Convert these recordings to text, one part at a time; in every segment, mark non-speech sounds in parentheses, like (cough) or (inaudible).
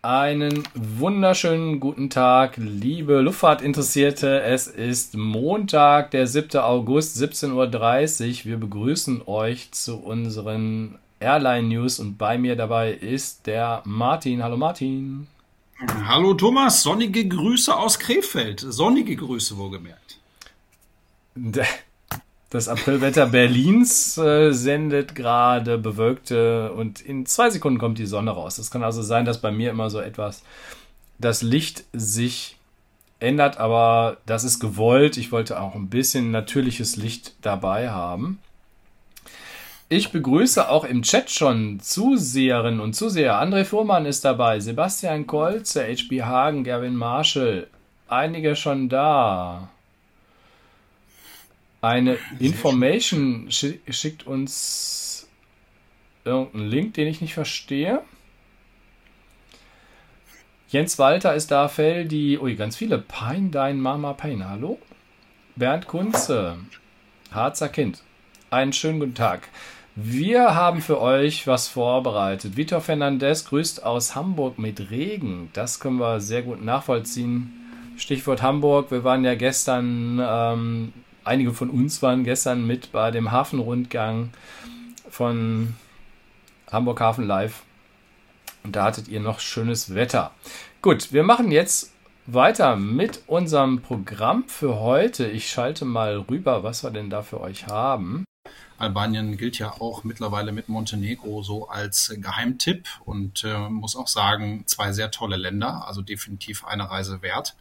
Einen wunderschönen guten Tag, liebe Luftfahrtinteressierte. Es ist Montag, der 7. August, 17.30 Uhr. Wir begrüßen euch zu unseren Airline News und bei mir dabei ist der Martin. Hallo Martin. Hallo Thomas, sonnige Grüße aus Krefeld. Sonnige Grüße, wohlgemerkt. (laughs) Das Aprilwetter Berlins äh, sendet gerade bewölkte und in zwei Sekunden kommt die Sonne raus. Es kann also sein, dass bei mir immer so etwas das Licht sich ändert, aber das ist gewollt. Ich wollte auch ein bisschen natürliches Licht dabei haben. Ich begrüße auch im Chat schon Zuseherinnen und Zuseher. André Fuhrmann ist dabei, Sebastian Kolze, HB Hagen, Gerwin Marshall. Einige schon da. Eine Information schickt uns irgendeinen Link, den ich nicht verstehe. Jens Walter ist da, Feldi, ui, ganz viele. Pein, dein Mama Pein, hallo? Bernd Kunze, Harzer Kind, einen schönen guten Tag. Wir haben für euch was vorbereitet. Vitor Fernandez grüßt aus Hamburg mit Regen. Das können wir sehr gut nachvollziehen. Stichwort Hamburg. Wir waren ja gestern ähm, einige von uns waren gestern mit bei dem Hafenrundgang von Hamburg Hafen Live. Und da hattet ihr noch schönes Wetter. Gut, wir machen jetzt weiter mit unserem Programm für heute. Ich schalte mal rüber, was wir denn da für euch haben. Albanien gilt ja auch mittlerweile mit Montenegro so als Geheimtipp und äh, muss auch sagen, zwei sehr tolle Länder, also definitiv eine Reise wert.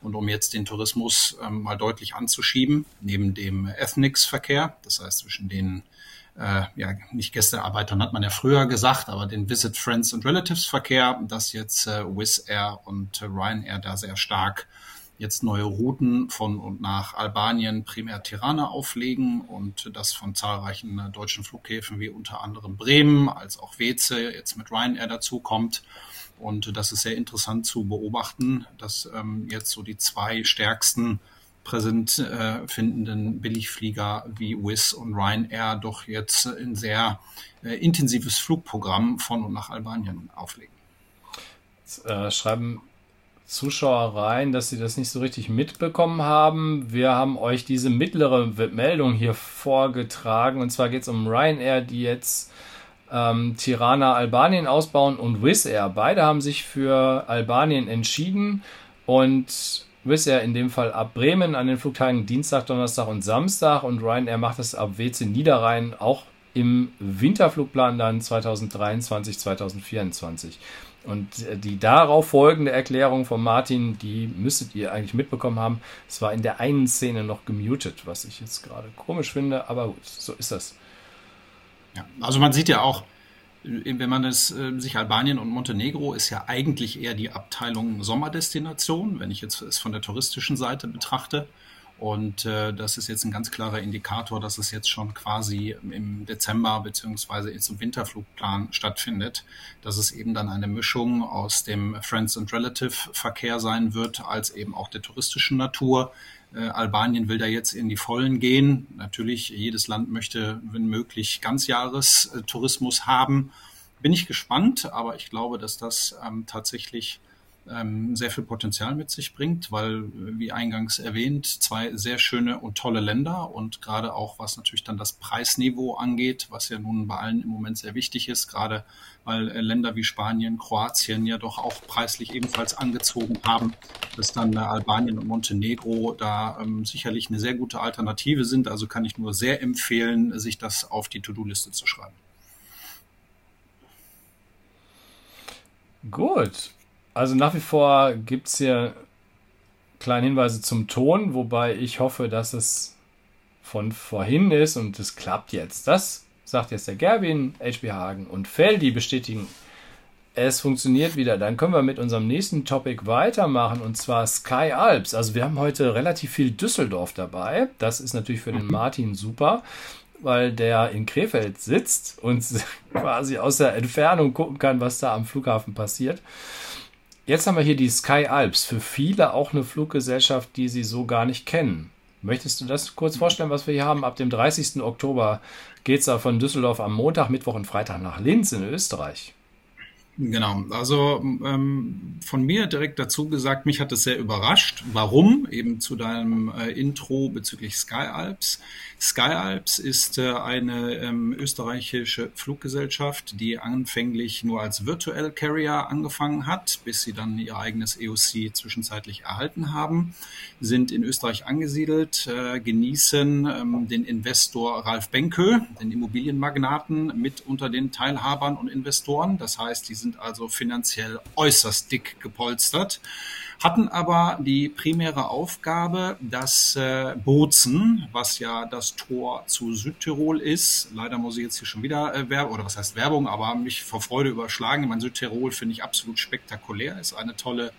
Und um jetzt den Tourismus ähm, mal deutlich anzuschieben, neben dem Ethnics-Verkehr, das heißt zwischen den äh, ja, nicht Gästearbeitern hat man ja früher gesagt, aber den Visit Friends and Relatives Verkehr, dass jetzt äh, Wizz Air und äh, Ryanair da sehr stark jetzt neue Routen von und nach Albanien, primär Tirana auflegen und das von zahlreichen äh, deutschen Flughäfen wie unter anderem Bremen als auch Weze jetzt mit Ryanair dazukommt. Und das ist sehr interessant zu beobachten, dass ähm, jetzt so die zwei stärksten präsent äh, findenden Billigflieger wie Wizz und Ryanair doch jetzt ein sehr äh, intensives Flugprogramm von und nach Albanien auflegen. Jetzt, äh, schreiben Zuschauer rein, dass sie das nicht so richtig mitbekommen haben. Wir haben euch diese mittlere Meldung hier vorgetragen. Und zwar geht es um Ryanair, die jetzt ähm, Tirana Albanien ausbauen und Wizz Air. Beide haben sich für Albanien entschieden und Wizz Air in dem Fall ab Bremen an den Flugtagen Dienstag, Donnerstag und Samstag und Ryanair macht es ab WC Niederrhein auch im Winterflugplan dann 2023, 2024. Und äh, die darauf folgende Erklärung von Martin, die müsstet ihr eigentlich mitbekommen haben. Es war in der einen Szene noch gemutet, was ich jetzt gerade komisch finde, aber gut, so ist das. Ja, also man sieht ja auch, wenn man es äh, sich Albanien und Montenegro ist ja eigentlich eher die Abteilung Sommerdestination, wenn ich jetzt es von der touristischen Seite betrachte. Und äh, das ist jetzt ein ganz klarer Indikator, dass es jetzt schon quasi im Dezember beziehungsweise im Winterflugplan stattfindet, dass es eben dann eine Mischung aus dem Friends and Relative Verkehr sein wird, als eben auch der touristischen Natur. Äh, Albanien will da jetzt in die Vollen gehen. Natürlich, jedes Land möchte, wenn möglich, Ganzjahrestourismus haben. Bin ich gespannt, aber ich glaube, dass das ähm, tatsächlich ähm, sehr viel Potenzial mit sich bringt, weil, wie eingangs erwähnt, zwei sehr schöne und tolle Länder und gerade auch was natürlich dann das Preisniveau angeht, was ja nun bei allen im Moment sehr wichtig ist, gerade weil äh, Länder wie Spanien, Kroatien ja doch auch preislich ebenfalls angezogen haben, dass dann äh, Albanien und Montenegro da ähm, sicherlich eine sehr gute Alternative sind. Also kann ich nur sehr empfehlen, sich das auf die To-Do-Liste zu schreiben. Gut, also nach wie vor gibt es hier kleine Hinweise zum Ton, wobei ich hoffe, dass es von vorhin ist und es klappt jetzt. Das sagt jetzt der Gerwin, HB Hagen und Feldi bestätigen, es funktioniert wieder. Dann können wir mit unserem nächsten Topic weitermachen und zwar Sky Alps. Also wir haben heute relativ viel Düsseldorf dabei. Das ist natürlich für den mhm. Martin super, weil der in Krefeld sitzt und (laughs) quasi aus der Entfernung gucken kann, was da am Flughafen passiert. Jetzt haben wir hier die Sky Alps. Für viele auch eine Fluggesellschaft, die sie so gar nicht kennen. Möchtest du das kurz vorstellen, was wir hier haben? Ab dem 30. Oktober geht es da von Düsseldorf am Montag, Mittwoch und Freitag nach Linz in Österreich. Genau, also ähm, von mir direkt dazu gesagt, mich hat es sehr überrascht. Warum? Eben zu deinem äh, Intro bezüglich Sky Alps. Sky Alps ist äh, eine ähm, österreichische Fluggesellschaft, die anfänglich nur als Virtual Carrier angefangen hat, bis sie dann ihr eigenes EOC zwischenzeitlich erhalten haben, sind in Österreich angesiedelt, äh, genießen ähm, den Investor Ralf Benkö, den Immobilienmagnaten, mit unter den Teilhabern und Investoren. Das heißt, die sind also finanziell äußerst dick gepolstert, hatten aber die primäre Aufgabe, dass äh, Bozen, was ja das Tor zu Südtirol ist, leider muss ich jetzt hier schon wieder äh, Werbung, oder was heißt Werbung, aber mich vor Freude überschlagen. Ich meine, Südtirol finde ich absolut spektakulär, ist eine tolle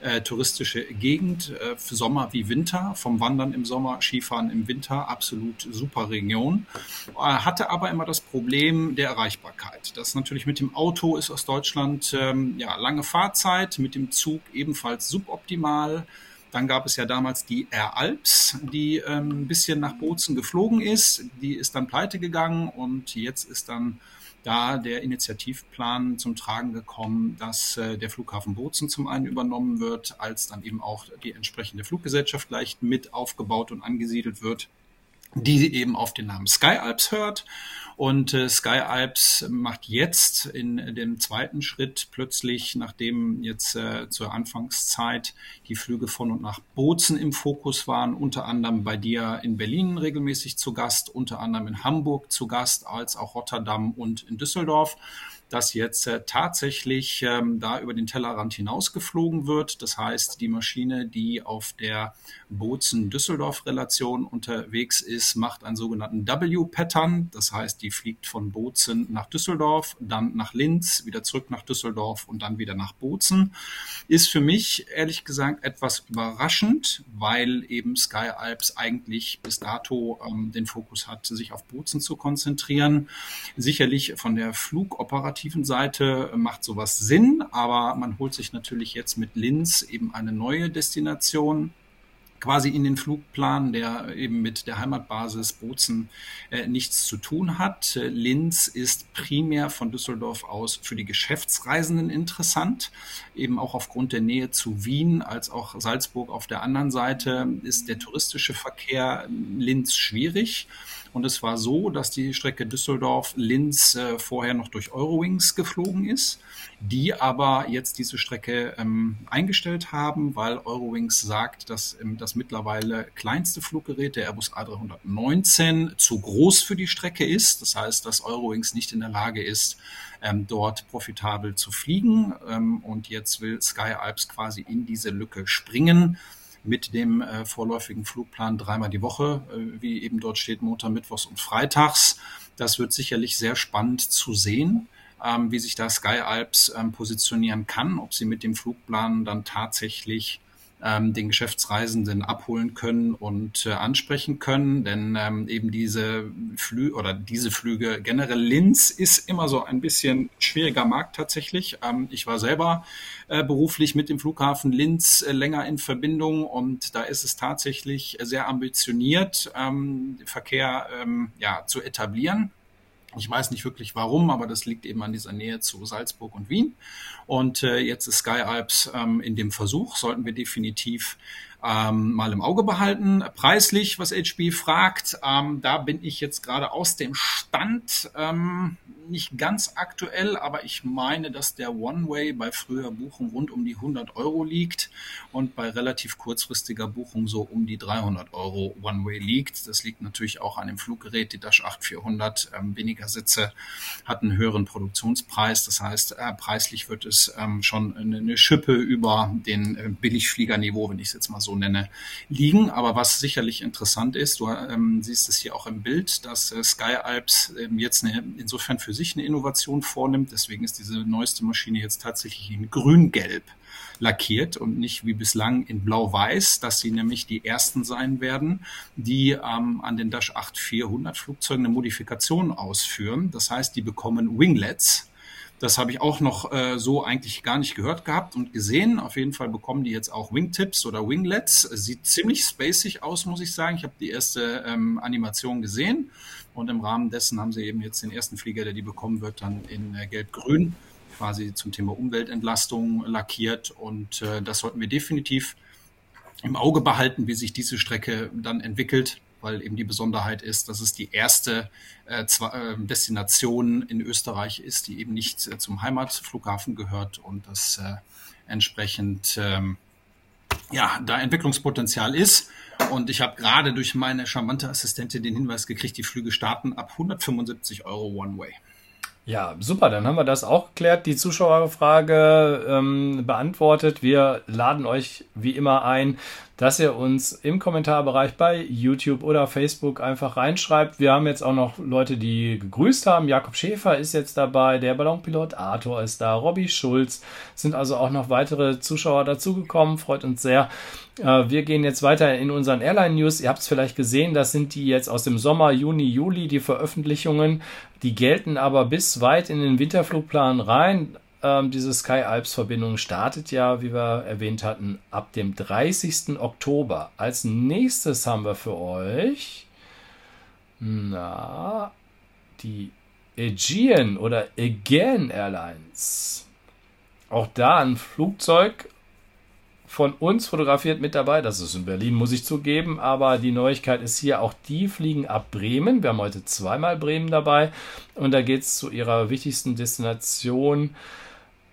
äh, touristische Gegend, äh, für Sommer wie Winter, vom Wandern im Sommer, Skifahren im Winter, absolut super Region. Äh, hatte aber immer das Problem der Erreichbarkeit. Das natürlich mit dem Auto ist aus Deutschland ähm, ja lange Fahrzeit, mit dem Zug ebenfalls suboptimal. Dann gab es ja damals die Air Alps, die ähm, ein bisschen nach Bozen geflogen ist. Die ist dann pleite gegangen und jetzt ist dann da der Initiativplan zum Tragen gekommen, dass äh, der Flughafen Bozen zum einen übernommen wird, als dann eben auch die entsprechende Fluggesellschaft leicht mit aufgebaut und angesiedelt wird, die eben auf den Namen Sky Alps hört und äh, Sky Alps macht jetzt in dem zweiten Schritt plötzlich, nachdem jetzt äh, zur Anfangszeit die Flüge von und nach Bozen im Fokus waren, unter anderem bei dir in Berlin regelmäßig zu Gast, unter anderem in Hamburg zu Gast, als auch Rotterdam und in Düsseldorf dass jetzt äh, tatsächlich ähm, da über den Tellerrand hinausgeflogen wird. Das heißt, die Maschine, die auf der Bozen-Düsseldorf-Relation unterwegs ist, macht einen sogenannten W-Pattern. Das heißt, die fliegt von Bozen nach Düsseldorf, dann nach Linz, wieder zurück nach Düsseldorf und dann wieder nach Bozen. Ist für mich ehrlich gesagt etwas überraschend, weil eben Sky Alps eigentlich bis dato ähm, den Fokus hat, sich auf Bozen zu konzentrieren. Sicherlich von der Flugoperation operativen Seite macht sowas Sinn, aber man holt sich natürlich jetzt mit Linz eben eine neue Destination quasi in den Flugplan, der eben mit der Heimatbasis Bozen äh, nichts zu tun hat. Linz ist primär von Düsseldorf aus für die Geschäftsreisenden interessant, eben auch aufgrund der Nähe zu Wien als auch Salzburg auf der anderen Seite ist der touristische Verkehr Linz schwierig. Und es war so, dass die Strecke Düsseldorf-Linz äh, vorher noch durch Eurowings geflogen ist, die aber jetzt diese Strecke ähm, eingestellt haben, weil Eurowings sagt, dass ähm, das mittlerweile kleinste Fluggerät, der Airbus A319, zu groß für die Strecke ist. Das heißt, dass Eurowings nicht in der Lage ist, ähm, dort profitabel zu fliegen. Ähm, und jetzt will Sky Alps quasi in diese Lücke springen mit dem äh, vorläufigen Flugplan dreimal die Woche, äh, wie eben dort steht, Montag, Mittwochs und Freitags. Das wird sicherlich sehr spannend zu sehen, ähm, wie sich da Sky Alps ähm, positionieren kann, ob sie mit dem Flugplan dann tatsächlich ähm, den Geschäftsreisenden abholen können und äh, ansprechen können. Denn ähm, eben diese Flüge oder diese Flüge generell Linz ist immer so ein bisschen schwieriger Markt tatsächlich. Ähm, ich war selber äh, beruflich mit dem Flughafen Linz äh, länger in Verbindung und da ist es tatsächlich sehr ambitioniert, ähm, Verkehr ähm, ja, zu etablieren. Ich weiß nicht wirklich warum, aber das liegt eben an dieser Nähe zu Salzburg und Wien. Und äh, jetzt ist Sky Alps ähm, in dem Versuch, sollten wir definitiv ähm, mal im Auge behalten. Preislich, was HB fragt, ähm, da bin ich jetzt gerade aus dem Stand ähm, nicht ganz aktuell, aber ich meine, dass der One-Way bei früher Buchung rund um die 100 Euro liegt und bei relativ kurzfristiger Buchung so um die 300 Euro One-Way liegt. Das liegt natürlich auch an dem Fluggerät, die Dash 8400, ähm, weniger Sitze, hat einen höheren Produktionspreis. Das heißt, äh, preislich wird es ähm, schon eine, eine Schippe über den äh, Billigfliegerniveau, wenn ich es jetzt mal so nenne, liegen. Aber was sicherlich interessant ist, du ähm, siehst es hier auch im Bild, dass äh, Sky Alps ähm, jetzt eine, insofern für sich eine Innovation vornimmt. Deswegen ist diese neueste Maschine jetzt tatsächlich in grün-gelb lackiert und nicht wie bislang in blau-weiß, dass sie nämlich die ersten sein werden, die ähm, an den Dash 8-400 Flugzeugen eine Modifikation ausführen. Das heißt, die bekommen Winglets, das habe ich auch noch äh, so eigentlich gar nicht gehört gehabt und gesehen. Auf jeden Fall bekommen die jetzt auch Wingtips oder Winglets. Sieht ziemlich spacig aus, muss ich sagen. Ich habe die erste ähm, Animation gesehen und im Rahmen dessen haben sie eben jetzt den ersten Flieger, der die bekommen wird, dann in äh, Gelb-Grün quasi zum Thema Umweltentlastung lackiert. Und äh, das sollten wir definitiv im Auge behalten, wie sich diese Strecke dann entwickelt, weil eben die Besonderheit ist, dass es die erste äh, äh, Destination in Österreich ist, die eben nicht äh, zum Heimatflughafen gehört und das äh, entsprechend ähm, ja, da Entwicklungspotenzial ist. Und ich habe gerade durch meine charmante Assistentin den Hinweis gekriegt, die Flüge starten ab 175 Euro One-Way. Ja, super, dann haben wir das auch geklärt, die Zuschauerfrage ähm, beantwortet. Wir laden euch wie immer ein, dass ihr uns im Kommentarbereich bei YouTube oder Facebook einfach reinschreibt. Wir haben jetzt auch noch Leute, die gegrüßt haben. Jakob Schäfer ist jetzt dabei, der Ballonpilot Arthur ist da, Robby Schulz, sind also auch noch weitere Zuschauer dazugekommen, freut uns sehr. Äh, wir gehen jetzt weiter in unseren Airline News. Ihr habt es vielleicht gesehen, das sind die jetzt aus dem Sommer, Juni, Juli, die Veröffentlichungen. Die gelten aber bis weit in den Winterflugplan rein. Ähm, diese Sky Alps Verbindung startet ja, wie wir erwähnt hatten, ab dem 30. Oktober. Als nächstes haben wir für euch na, die Aegean oder Aegean Airlines. Auch da ein Flugzeug von uns fotografiert mit dabei. Das ist in Berlin, muss ich zugeben. Aber die Neuigkeit ist hier, auch die fliegen ab Bremen. Wir haben heute zweimal Bremen dabei. Und da geht es zu ihrer wichtigsten Destination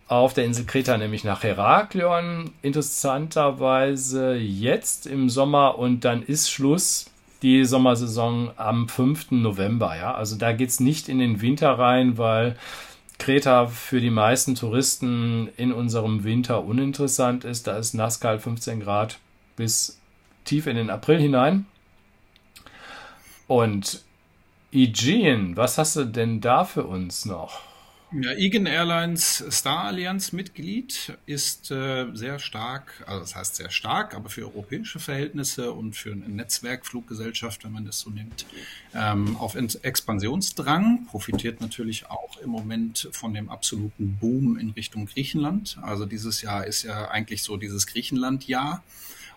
auf der Insel Kreta, nämlich nach Heraklion. Interessanterweise jetzt im Sommer und dann ist Schluss die Sommersaison am 5. November. Ja, also da geht es nicht in den Winter rein, weil Kreta für die meisten Touristen in unserem Winter uninteressant ist. Da ist nasskalt 15 Grad bis tief in den April hinein. Und Aegean, was hast du denn da für uns noch? Ja, Igen Airlines Star Allianz Mitglied ist äh, sehr stark, also das heißt sehr stark, aber für europäische Verhältnisse und für eine Netzwerkfluggesellschaft, wenn man das so nimmt, ähm, auf Expansionsdrang, profitiert natürlich auch im Moment von dem absoluten Boom in Richtung Griechenland. Also dieses Jahr ist ja eigentlich so dieses Griechenland-Jahr.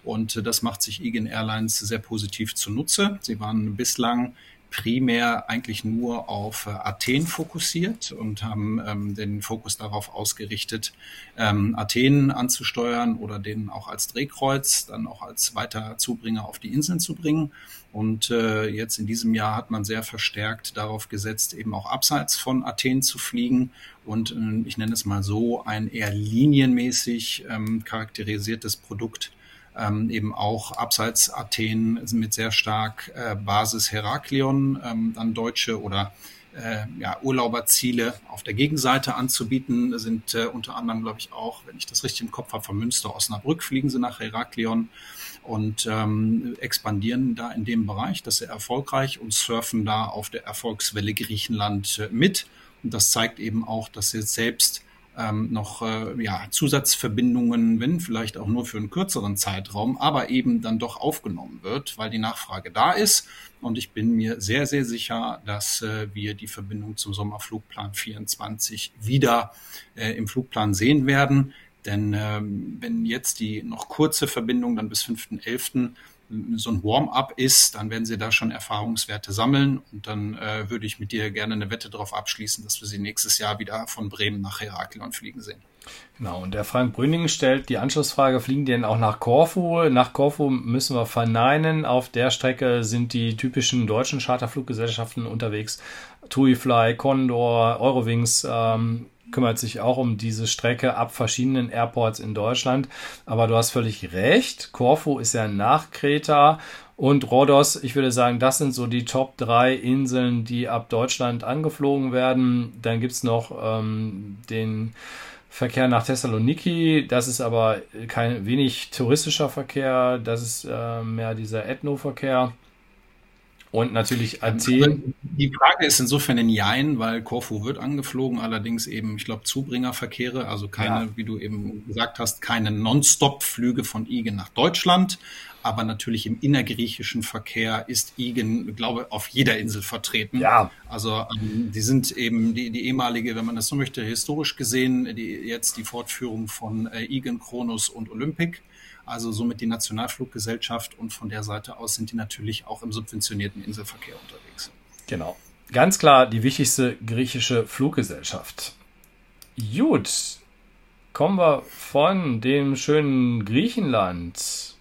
Und äh, das macht sich Igen Airlines sehr positiv zunutze. Sie waren bislang primär eigentlich nur auf äh, Athen fokussiert und haben ähm, den Fokus darauf ausgerichtet, ähm, Athen anzusteuern oder den auch als Drehkreuz, dann auch als weiter Zubringer auf die Inseln zu bringen. Und äh, jetzt in diesem Jahr hat man sehr verstärkt darauf gesetzt, eben auch abseits von Athen zu fliegen und äh, ich nenne es mal so ein eher linienmäßig ähm, charakterisiertes Produkt ähm, eben auch abseits Athen mit sehr stark äh, Basis Heraklion, ähm, dann deutsche oder äh, ja, Urlauberziele auf der Gegenseite anzubieten, sind äh, unter anderem, glaube ich, auch, wenn ich das richtig im Kopf habe, von Münster, Osnabrück fliegen sie nach Heraklion und ähm, expandieren da in dem Bereich. Das sehr erfolgreich und surfen da auf der Erfolgswelle Griechenland äh, mit. Und das zeigt eben auch, dass sie selbst ähm, noch äh, ja, Zusatzverbindungen, wenn vielleicht auch nur für einen kürzeren Zeitraum, aber eben dann doch aufgenommen wird, weil die Nachfrage da ist. Und ich bin mir sehr, sehr sicher, dass äh, wir die Verbindung zum Sommerflugplan 24 wieder äh, im Flugplan sehen werden. Denn ähm, wenn jetzt die noch kurze Verbindung dann bis 5.11 so ein Warm-up ist, dann werden Sie da schon Erfahrungswerte sammeln und dann äh, würde ich mit dir gerne eine Wette darauf abschließen, dass wir Sie nächstes Jahr wieder von Bremen nach Heraklion fliegen sehen. Genau, und der Frank Brüning stellt die Anschlussfrage, fliegen die denn auch nach Korfu? Nach Korfu müssen wir verneinen. Auf der Strecke sind die typischen deutschen Charterfluggesellschaften unterwegs. TuiFly, Condor, Eurowings, ähm, kümmert sich auch um diese Strecke ab verschiedenen Airports in Deutschland. Aber du hast völlig recht. Corfu ist ja nach Kreta und Rhodos. Ich würde sagen, das sind so die Top 3 Inseln, die ab Deutschland angeflogen werden. Dann gibt es noch ähm, den Verkehr nach Thessaloniki. Das ist aber kein wenig touristischer Verkehr. Das ist äh, mehr dieser Ethno-Verkehr. Und natürlich Athen. Die Frage ist insofern in Jein, weil Korfu wird angeflogen, allerdings eben, ich glaube, Zubringerverkehre, also keine, ja. wie du eben gesagt hast, keine Non-Stop-Flüge von Igen nach Deutschland. Aber natürlich im innergriechischen Verkehr ist Igen, glaube auf jeder Insel vertreten. Ja. Also ähm, die sind eben die, die ehemalige, wenn man das so möchte, historisch gesehen, die, jetzt die Fortführung von äh, Igen, Kronos und Olympic also somit die Nationalfluggesellschaft und von der Seite aus sind die natürlich auch im subventionierten Inselverkehr unterwegs. Genau. Ganz klar die wichtigste griechische Fluggesellschaft. Gut, kommen wir von dem schönen Griechenland.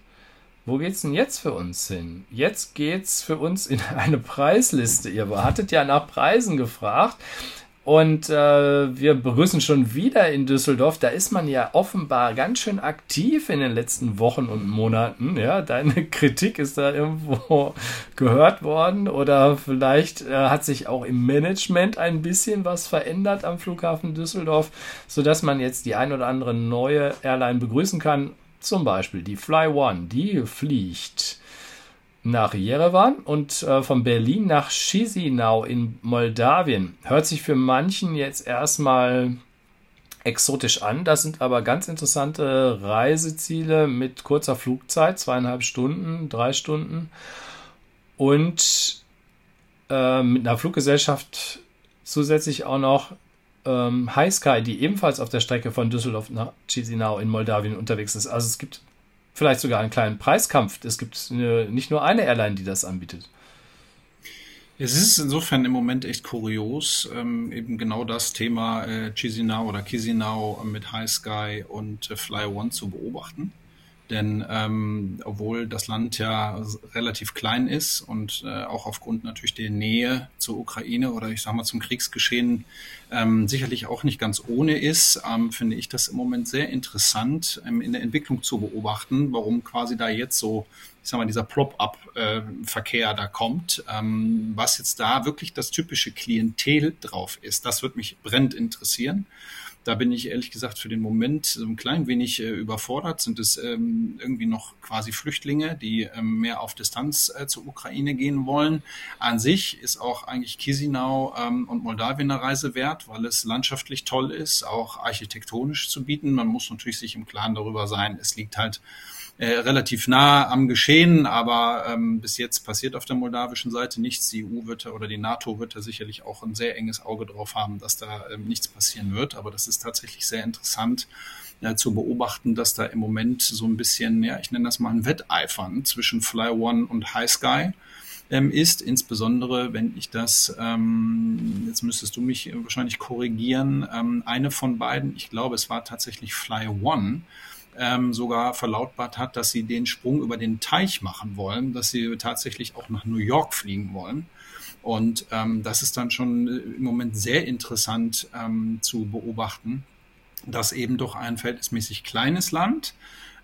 Wo geht's denn jetzt für uns hin? Jetzt geht's für uns in eine Preisliste. Ihr hattet ja nach Preisen gefragt. Und äh, wir begrüßen schon wieder in Düsseldorf. Da ist man ja offenbar ganz schön aktiv in den letzten Wochen und Monaten. Ja, deine (laughs) Kritik ist da irgendwo (laughs) gehört worden oder vielleicht äh, hat sich auch im Management ein bisschen was verändert am Flughafen Düsseldorf, sodass man jetzt die ein oder andere neue Airline begrüßen kann. Zum Beispiel die Fly One, die fliegt nach Jerewan und äh, von Berlin nach Chisinau in Moldawien. Hört sich für manchen jetzt erstmal exotisch an. Das sind aber ganz interessante Reiseziele mit kurzer Flugzeit, zweieinhalb Stunden, drei Stunden und äh, mit einer Fluggesellschaft zusätzlich auch noch ähm, High Sky, die ebenfalls auf der Strecke von Düsseldorf nach Chisinau in Moldawien unterwegs ist. Also es gibt vielleicht sogar einen kleinen Preiskampf. Es gibt eine, nicht nur eine Airline, die das anbietet. Es ist insofern im Moment echt kurios, ähm, eben genau das Thema äh, Chisinau oder Chisinau mit High Sky und äh, Fly One zu beobachten. Denn ähm, obwohl das Land ja relativ klein ist und äh, auch aufgrund natürlich der Nähe zur Ukraine oder ich sage mal zum Kriegsgeschehen ähm, sicherlich auch nicht ganz ohne ist, ähm, finde ich das im Moment sehr interessant ähm, in der Entwicklung zu beobachten, warum quasi da jetzt so, ich sag mal, dieser Prop-up-Verkehr äh, da kommt, ähm, was jetzt da wirklich das typische Klientel drauf ist. Das wird mich brennend interessieren. Da bin ich ehrlich gesagt für den Moment so ein klein wenig äh, überfordert. Sind es ähm, irgendwie noch quasi Flüchtlinge, die ähm, mehr auf Distanz äh, zur Ukraine gehen wollen? An sich ist auch eigentlich Chisinau ähm, und Moldawien eine Reise wert, weil es landschaftlich toll ist, auch architektonisch zu bieten. Man muss natürlich sich im Klaren darüber sein, es liegt halt äh, relativ nah am Geschehen, aber ähm, bis jetzt passiert auf der moldawischen Seite nichts. Die EU wird oder die NATO wird da sicherlich auch ein sehr enges Auge drauf haben, dass da ähm, nichts passieren wird. Aber das ist tatsächlich sehr interessant äh, zu beobachten, dass da im Moment so ein bisschen, ja, ich nenne das mal ein Wetteifern zwischen Fly One und High Sky ähm, ist, insbesondere wenn ich das, ähm, jetzt müsstest du mich wahrscheinlich korrigieren, ähm, eine von beiden, ich glaube, es war tatsächlich Fly One, ähm, sogar verlautbart hat, dass sie den Sprung über den Teich machen wollen, dass sie tatsächlich auch nach New York fliegen wollen. Und ähm, das ist dann schon äh, im Moment sehr interessant ähm, zu beobachten, dass eben doch ein verhältnismäßig kleines Land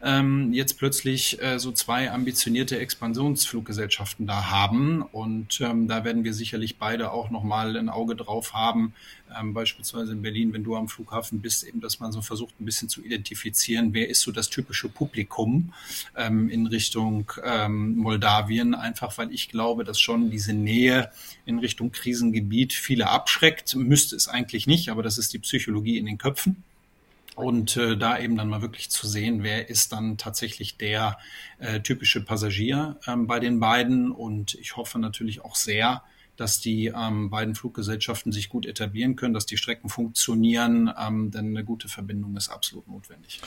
ähm, jetzt plötzlich äh, so zwei ambitionierte Expansionsfluggesellschaften da haben. Und ähm, da werden wir sicherlich beide auch nochmal ein Auge drauf haben, ähm, beispielsweise in Berlin, wenn du am Flughafen bist, eben, dass man so versucht, ein bisschen zu identifizieren, wer ist so das typische Publikum ähm, in Richtung ähm, Moldawien, einfach weil ich glaube, dass schon diese Nähe in Richtung Krisengebiet viele abschreckt. Müsste es eigentlich nicht, aber das ist die Psychologie in den Köpfen. Und äh, da eben dann mal wirklich zu sehen, wer ist dann tatsächlich der äh, typische Passagier ähm, bei den beiden. Und ich hoffe natürlich auch sehr, dass die ähm, beiden Fluggesellschaften sich gut etablieren können, dass die Strecken funktionieren, ähm, denn eine gute Verbindung ist absolut notwendig.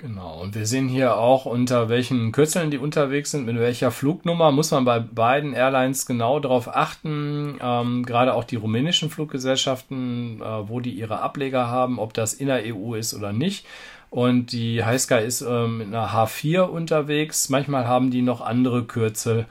Genau, und wir sehen hier auch, unter welchen Kürzeln die unterwegs sind, mit welcher Flugnummer, muss man bei beiden Airlines genau darauf achten, ähm, gerade auch die rumänischen Fluggesellschaften, äh, wo die ihre Ableger haben, ob das in der EU ist oder nicht. Und die Highsky ist ähm, mit einer H4 unterwegs, manchmal haben die noch andere Kürzel,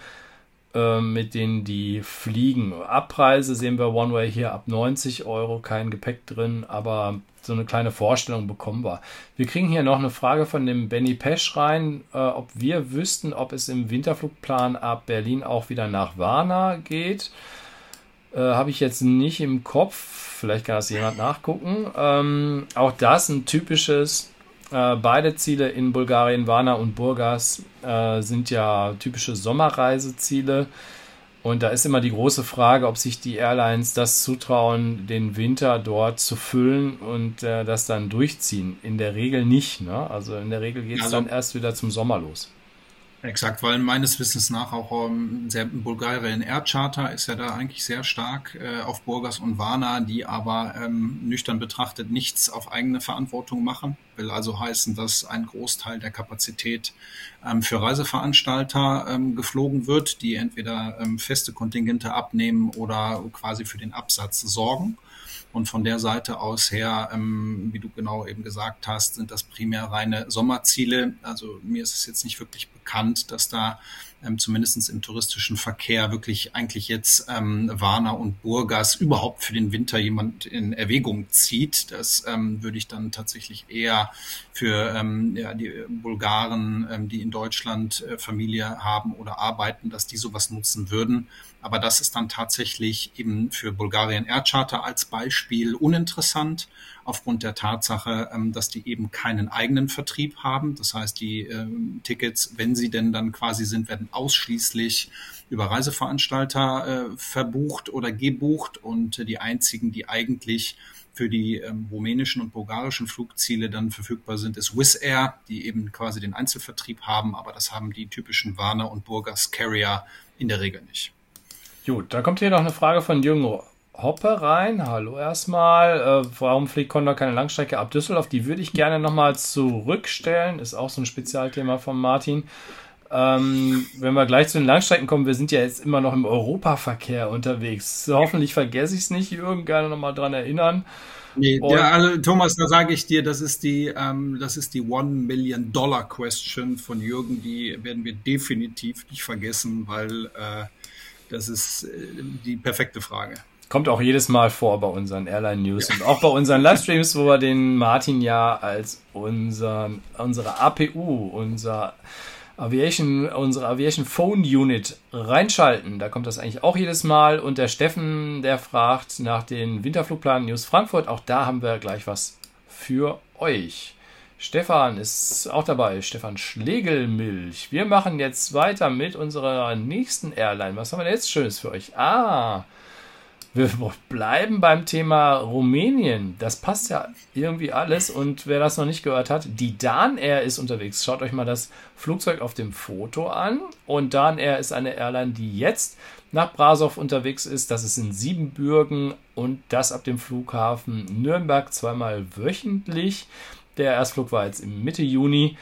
äh, mit denen die fliegen. Abpreise sehen wir One-Way hier ab 90 Euro, kein Gepäck drin, aber so eine kleine Vorstellung bekommen wir. Wir kriegen hier noch eine Frage von dem Benny Pesch rein, äh, ob wir wüssten, ob es im Winterflugplan ab Berlin auch wieder nach Warna geht. Äh, Habe ich jetzt nicht im Kopf. Vielleicht kann das jemand nachgucken. Ähm, auch das ein typisches. Äh, beide Ziele in Bulgarien, Varna und Burgas, äh, sind ja typische Sommerreiseziele. Und da ist immer die große Frage, ob sich die Airlines das zutrauen, den Winter dort zu füllen und äh, das dann durchziehen. In der Regel nicht. Ne? Also in der Regel geht es also, dann erst wieder zum Sommer los. Exakt, weil meines Wissens nach auch ähm, der Bulgarien Air Charter ist ja da eigentlich sehr stark äh, auf Burgas und Varna, die aber ähm, nüchtern betrachtet nichts auf eigene Verantwortung machen. Will also heißen, dass ein Großteil der Kapazität ähm, für Reiseveranstalter ähm, geflogen wird, die entweder ähm, feste Kontingente abnehmen oder quasi für den Absatz sorgen. Und von der Seite aus her, ähm, wie du genau eben gesagt hast, sind das primär reine Sommerziele. Also mir ist es jetzt nicht wirklich bekannt, dass da ähm, zumindest im touristischen Verkehr wirklich eigentlich jetzt ähm, Warna und Burgas überhaupt für den Winter jemand in Erwägung zieht. Das ähm, würde ich dann tatsächlich eher für ähm, ja, die Bulgaren, ähm, die in Deutschland äh, Familie haben oder arbeiten, dass die sowas nutzen würden. Aber das ist dann tatsächlich eben für Bulgarien Air Charter als Beispiel uninteressant aufgrund der Tatsache, ähm, dass die eben keinen eigenen Vertrieb haben. Das heißt, die ähm, Tickets, wenn sie denn dann quasi sind, werden ausschließlich über Reiseveranstalter äh, verbucht oder gebucht und äh, die einzigen, die eigentlich für die ähm, rumänischen und bulgarischen Flugziele dann verfügbar sind, ist Wizz Air, die eben quasi den Einzelvertrieb haben, aber das haben die typischen Warner und Burgers Carrier in der Regel nicht. Gut, dann kommt hier noch eine Frage von Jürgen Hoppe rein. Hallo erstmal. Äh, warum fliegt Condor keine Langstrecke ab Düsseldorf? Die würde ich gerne nochmal zurückstellen. Ist auch so ein Spezialthema von Martin. Ähm, wenn wir gleich zu den Langstrecken kommen, wir sind ja jetzt immer noch im Europaverkehr unterwegs. Hoffentlich vergesse ich es nicht, Jürgen, gerne nochmal dran erinnern. Nee, ja, also Thomas, da sage ich dir, das ist die, ähm, das ist die One Million Dollar Question von Jürgen. Die werden wir definitiv nicht vergessen, weil äh, das ist äh, die perfekte Frage. Kommt auch jedes Mal vor bei unseren Airline News ja. und auch bei unseren Livestreams, wo wir den Martin ja als unseren, unsere APU, unser Aviation, unsere Aviation Phone Unit reinschalten. Da kommt das eigentlich auch jedes Mal. Und der Steffen, der fragt nach den Winterflugplan News Frankfurt. Auch da haben wir gleich was für euch. Stefan ist auch dabei, Stefan Schlegelmilch. Wir machen jetzt weiter mit unserer nächsten Airline. Was haben wir denn jetzt Schönes für euch? Ah, wir bleiben beim Thema Rumänien. Das passt ja irgendwie alles. Und wer das noch nicht gehört hat, die Dan Air ist unterwegs. Schaut euch mal das Flugzeug auf dem Foto an. Und Dan Air ist eine Airline, die jetzt nach Brasov unterwegs ist. Das ist in Siebenbürgen und das ab dem Flughafen Nürnberg zweimal wöchentlich. Der Erstflug war jetzt im Mitte Juni.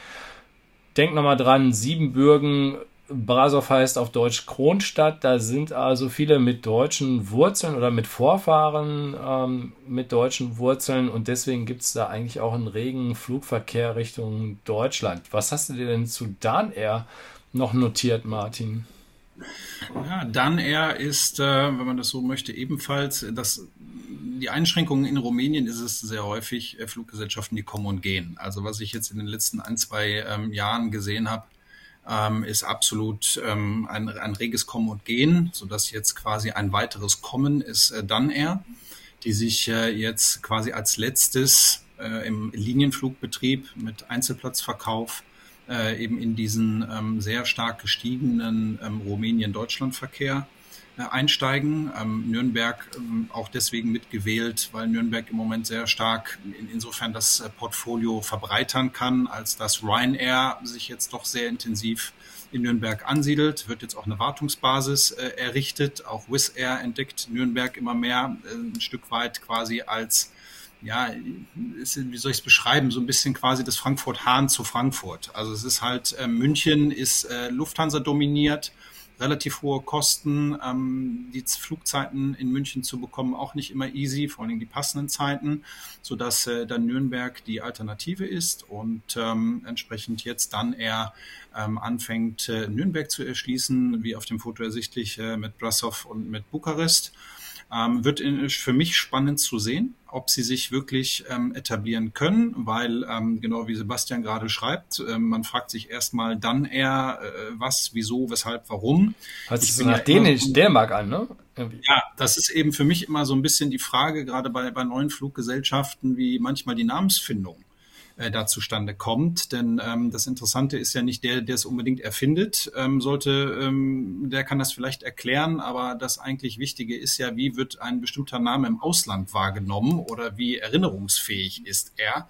Denkt nochmal dran, Siebenbürgen, Brasov heißt auf Deutsch Kronstadt. Da sind also viele mit deutschen Wurzeln oder mit Vorfahren ähm, mit deutschen Wurzeln und deswegen gibt es da eigentlich auch einen regen Flugverkehr Richtung Deutschland. Was hast du dir denn zu Dan Air noch notiert, Martin? Ja, Dan Air ist, äh, wenn man das so möchte, ebenfalls das die Einschränkungen in Rumänien ist es sehr häufig äh, Fluggesellschaften, die kommen und gehen. Also was ich jetzt in den letzten ein, zwei ähm, Jahren gesehen habe, ähm, ist absolut ähm, ein, ein reges Kommen und Gehen, sodass jetzt quasi ein weiteres Kommen ist äh, dann Air, die sich äh, jetzt quasi als letztes äh, im Linienflugbetrieb mit Einzelplatzverkauf äh, eben in diesen ähm, sehr stark gestiegenen ähm, Rumänien-Deutschland-Verkehr einsteigen. Ähm, Nürnberg ähm, auch deswegen mitgewählt, weil Nürnberg im Moment sehr stark in, insofern das äh, Portfolio verbreitern kann, als dass Ryanair sich jetzt doch sehr intensiv in Nürnberg ansiedelt, wird jetzt auch eine Wartungsbasis äh, errichtet. Auch Wizz Air entdeckt Nürnberg immer mehr äh, ein Stück weit quasi als ja, ist, wie soll ich es beschreiben, so ein bisschen quasi das Frankfurt-Hahn zu Frankfurt. Also es ist halt, äh, München ist äh, Lufthansa dominiert, relativ hohe Kosten. Ähm, die Flugzeiten in München zu bekommen auch nicht immer easy, vor allem die passenden Zeiten, so dass äh, dann Nürnberg die Alternative ist und ähm, entsprechend jetzt dann eher ähm, anfängt äh, Nürnberg zu erschließen, wie auf dem Foto ersichtlich äh, mit Brasov und mit Bukarest. Ähm, wird in, für mich spannend zu sehen, ob sie sich wirklich ähm, etablieren können, weil ähm, genau wie Sebastian gerade schreibt, äh, man fragt sich erstmal dann eher, äh, was, wieso, weshalb, warum. Hört sich so nach ja Dänisch, Dänemark an, ne? Irgendwie. Ja, das ist eben für mich immer so ein bisschen die Frage, gerade bei, bei neuen Fluggesellschaften, wie manchmal die Namensfindung äh, da zustande kommt. Denn ähm, das Interessante ist ja nicht der, der es unbedingt erfindet, ähm, sollte, ähm, der kann das vielleicht erklären, aber das eigentlich Wichtige ist ja, wie wird ein bestimmter Name im Ausland wahrgenommen oder wie erinnerungsfähig ist er.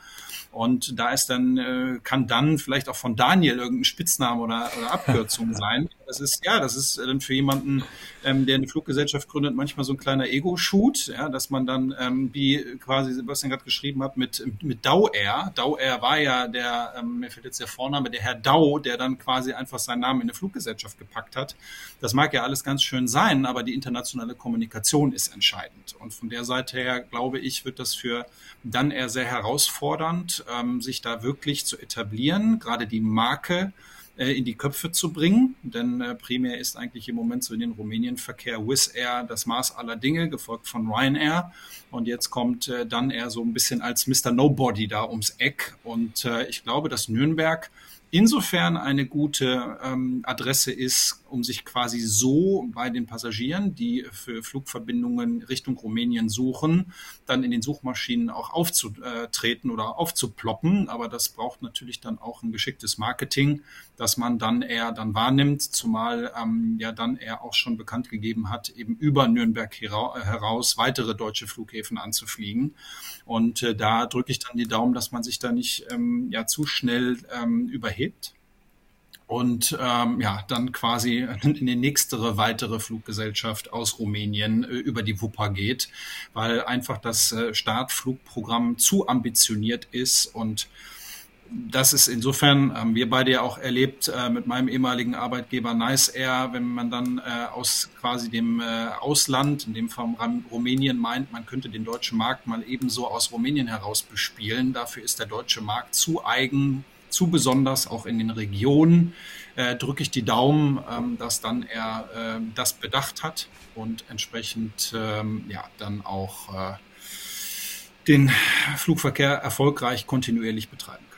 Und da ist dann, äh, kann dann vielleicht auch von Daniel irgendein Spitzname oder, oder Abkürzung (laughs) sein. Das ist, ja, das ist dann für jemanden, ähm, der eine Fluggesellschaft gründet, manchmal so ein kleiner Ego-Shoot, ja, dass man dann, ähm, wie quasi Sebastian gerade geschrieben hat, mit, mit Dau Air. Dau Air war ja der, ähm, mir fällt jetzt der Vorname, der Herr Dau, der dann quasi einfach seinen Namen in eine Fluggesellschaft gepackt hat. Das mag ja alles ganz schön sein, aber die internationale Kommunikation ist entscheidend. Und von der Seite her, glaube ich, wird das für dann eher sehr herausfordernd, ähm, sich da wirklich zu etablieren, gerade die Marke äh, in die Köpfe zu bringen. Denn äh, primär ist eigentlich im Moment so in den Rumänien-Verkehr Wizz Air das Maß aller Dinge, gefolgt von Ryanair. Und jetzt kommt äh, dann eher so ein bisschen als Mr. Nobody da ums Eck. Und äh, ich glaube, dass Nürnberg insofern eine gute ähm, Adresse ist, um sich quasi so bei den Passagieren, die für Flugverbindungen Richtung Rumänien suchen, dann in den Suchmaschinen auch aufzutreten oder aufzuploppen. Aber das braucht natürlich dann auch ein geschicktes Marketing, dass man dann eher dann wahrnimmt, zumal ähm, ja dann er auch schon bekannt gegeben hat, eben über Nürnberg heraus weitere deutsche Flughäfen anzufliegen. Und äh, da drücke ich dann die Daumen, dass man sich da nicht ähm, ja zu schnell ähm, überhebt und ähm, ja, dann quasi (laughs) in die nächste weitere Fluggesellschaft aus Rumänien äh, über die Wupper geht, weil einfach das äh, Startflugprogramm zu ambitioniert ist und das ist insofern, haben wir beide ja auch erlebt äh, mit meinem ehemaligen Arbeitgeber Nice Air, wenn man dann äh, aus quasi dem äh, Ausland, in dem Fall Rumänien meint, man könnte den deutschen Markt mal ebenso aus Rumänien heraus bespielen. Dafür ist der deutsche Markt zu eigen, zu besonders auch in den Regionen, äh, drücke ich die Daumen, ähm, dass dann er äh, das bedacht hat und entsprechend ähm, ja dann auch äh, den Flugverkehr erfolgreich kontinuierlich betreiben kann.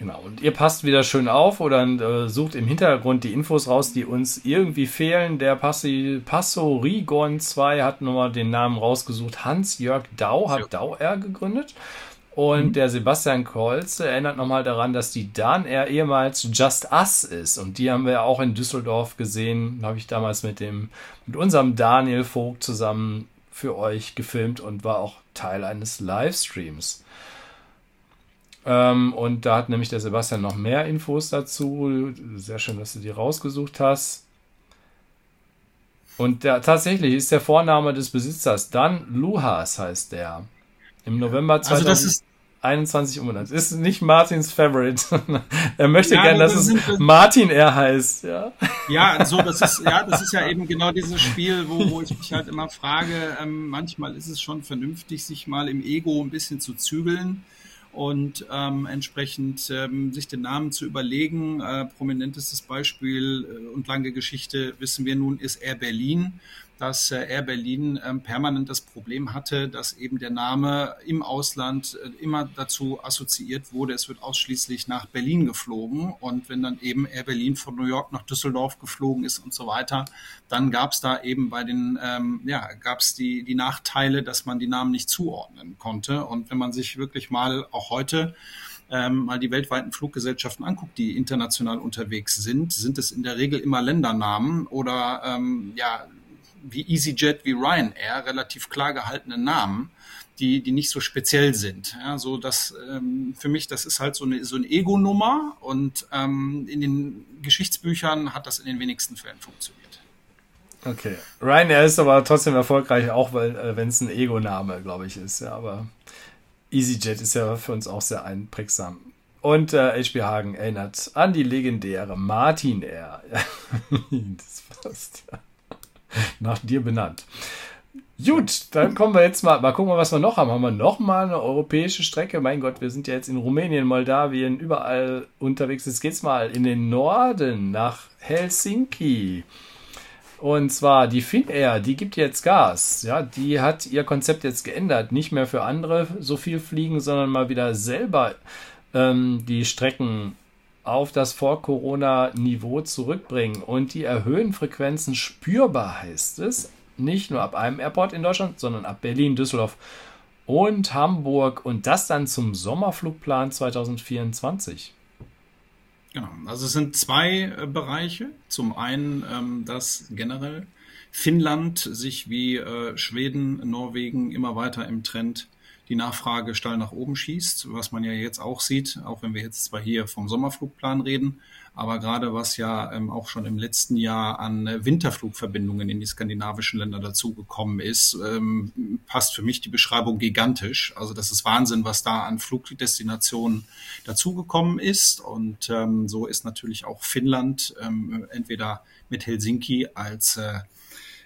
Genau, und ihr passt wieder schön auf oder äh, sucht im Hintergrund die Infos raus, die uns irgendwie fehlen. Der Passi, Passo Rigon 2 hat nochmal den Namen rausgesucht. Hans-Jörg Dau hat ja. Dau R gegründet. Und mhm. der Sebastian Kolze erinnert nochmal daran, dass die Dan Air ehemals Just Us ist. Und die haben wir auch in Düsseldorf gesehen. Habe ich damals mit dem, mit unserem Daniel Vogt zusammen für euch gefilmt und war auch Teil eines Livestreams. Ähm, und da hat nämlich der Sebastian noch mehr Infos dazu. Sehr schön, dass du die rausgesucht hast. Und der, tatsächlich ist der Vorname des Besitzers Dan Luhas heißt der. Im November 2021 also umbenannt. Ist nicht Martins Favorite. (laughs) er möchte ja, gerne, dass es Martin er heißt. Ja. ja, so das ist ja, das ist ja eben genau dieses Spiel, wo, wo ich mich halt immer frage. Ähm, manchmal ist es schon vernünftig, sich mal im Ego ein bisschen zu zügeln und ähm, entsprechend ähm, sich den Namen zu überlegen. Äh, prominentestes Beispiel äh, und lange Geschichte wissen wir nun ist Air Berlin dass äh, Air Berlin ähm, permanent das Problem hatte, dass eben der Name im Ausland äh, immer dazu assoziiert wurde, es wird ausschließlich nach Berlin geflogen. Und wenn dann eben Air Berlin von New York nach Düsseldorf geflogen ist und so weiter, dann gab es da eben bei den, ähm, ja, gab es die, die Nachteile, dass man die Namen nicht zuordnen konnte. Und wenn man sich wirklich mal auch heute ähm, mal die weltweiten Fluggesellschaften anguckt, die international unterwegs sind, sind es in der Regel immer Ländernamen oder ähm, ja wie EasyJet, wie Ryanair relativ klar gehaltene Namen, die, die nicht so speziell sind. Ja, so dass ähm, für mich, das ist halt so eine, so eine Ego-Nummer und ähm, in den Geschichtsbüchern hat das in den wenigsten Fällen funktioniert. Okay. Ryanair ist aber trotzdem erfolgreich, auch weil, äh, wenn es ein Ego-Name, glaube ich, ist. Ja, aber EasyJet ist ja für uns auch sehr einprägsam. Und äh, HB Hagen erinnert an die legendäre Martin Air. (laughs) das passt, ja. (laughs) Nach dir benannt. Gut, dann kommen wir jetzt mal, mal gucken, was wir noch haben. Haben wir noch mal eine europäische Strecke? Mein Gott, wir sind ja jetzt in Rumänien, Moldawien, überall unterwegs. Jetzt geht's mal in den Norden nach Helsinki. Und zwar die Finnair, die gibt jetzt Gas. Ja, die hat ihr Konzept jetzt geändert. Nicht mehr für andere so viel fliegen, sondern mal wieder selber ähm, die Strecken auf das Vor-Corona-Niveau zurückbringen. Und die erhöhen Frequenzen spürbar, heißt es. Nicht nur ab einem Airport in Deutschland, sondern ab Berlin, Düsseldorf und Hamburg. Und das dann zum Sommerflugplan 2024. Genau, also es sind zwei äh, Bereiche. Zum einen, ähm, dass generell Finnland sich wie äh, Schweden, Norwegen immer weiter im Trend die Nachfrage steil nach oben schießt, was man ja jetzt auch sieht, auch wenn wir jetzt zwar hier vom Sommerflugplan reden, aber gerade was ja ähm, auch schon im letzten Jahr an äh, Winterflugverbindungen in die skandinavischen Länder dazugekommen ist, ähm, passt für mich die Beschreibung gigantisch. Also das ist Wahnsinn, was da an Flugdestinationen dazugekommen ist. Und ähm, so ist natürlich auch Finnland ähm, entweder mit Helsinki als äh,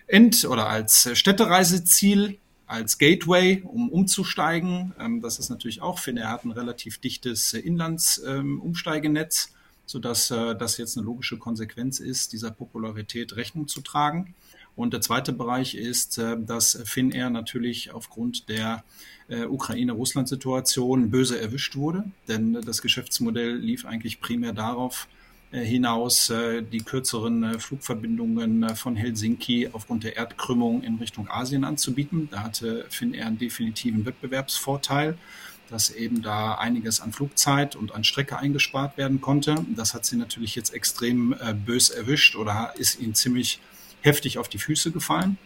End- oder als Städtereiseziel als Gateway, um umzusteigen. Ähm, das ist natürlich auch, finde er hat ein relativ dichtes Inlandsumsteigenetz, sodass äh, das jetzt eine logische Konsequenz ist, dieser Popularität Rechnung zu tragen. Und der zweite Bereich ist, äh, dass Finnair natürlich aufgrund der äh, Ukraine-Russland-Situation böse erwischt wurde, denn das Geschäftsmodell lief eigentlich primär darauf, äh, hinaus äh, die kürzeren äh, Flugverbindungen von Helsinki aufgrund der Erdkrümmung in Richtung Asien anzubieten. Da hatte Finnair einen definitiven Wettbewerbsvorteil, dass eben da einiges an Flugzeit und an Strecke eingespart werden konnte. Das hat sie natürlich jetzt extrem bös erwischt oder ist ihnen ziemlich heftig auf die Füße gefallen.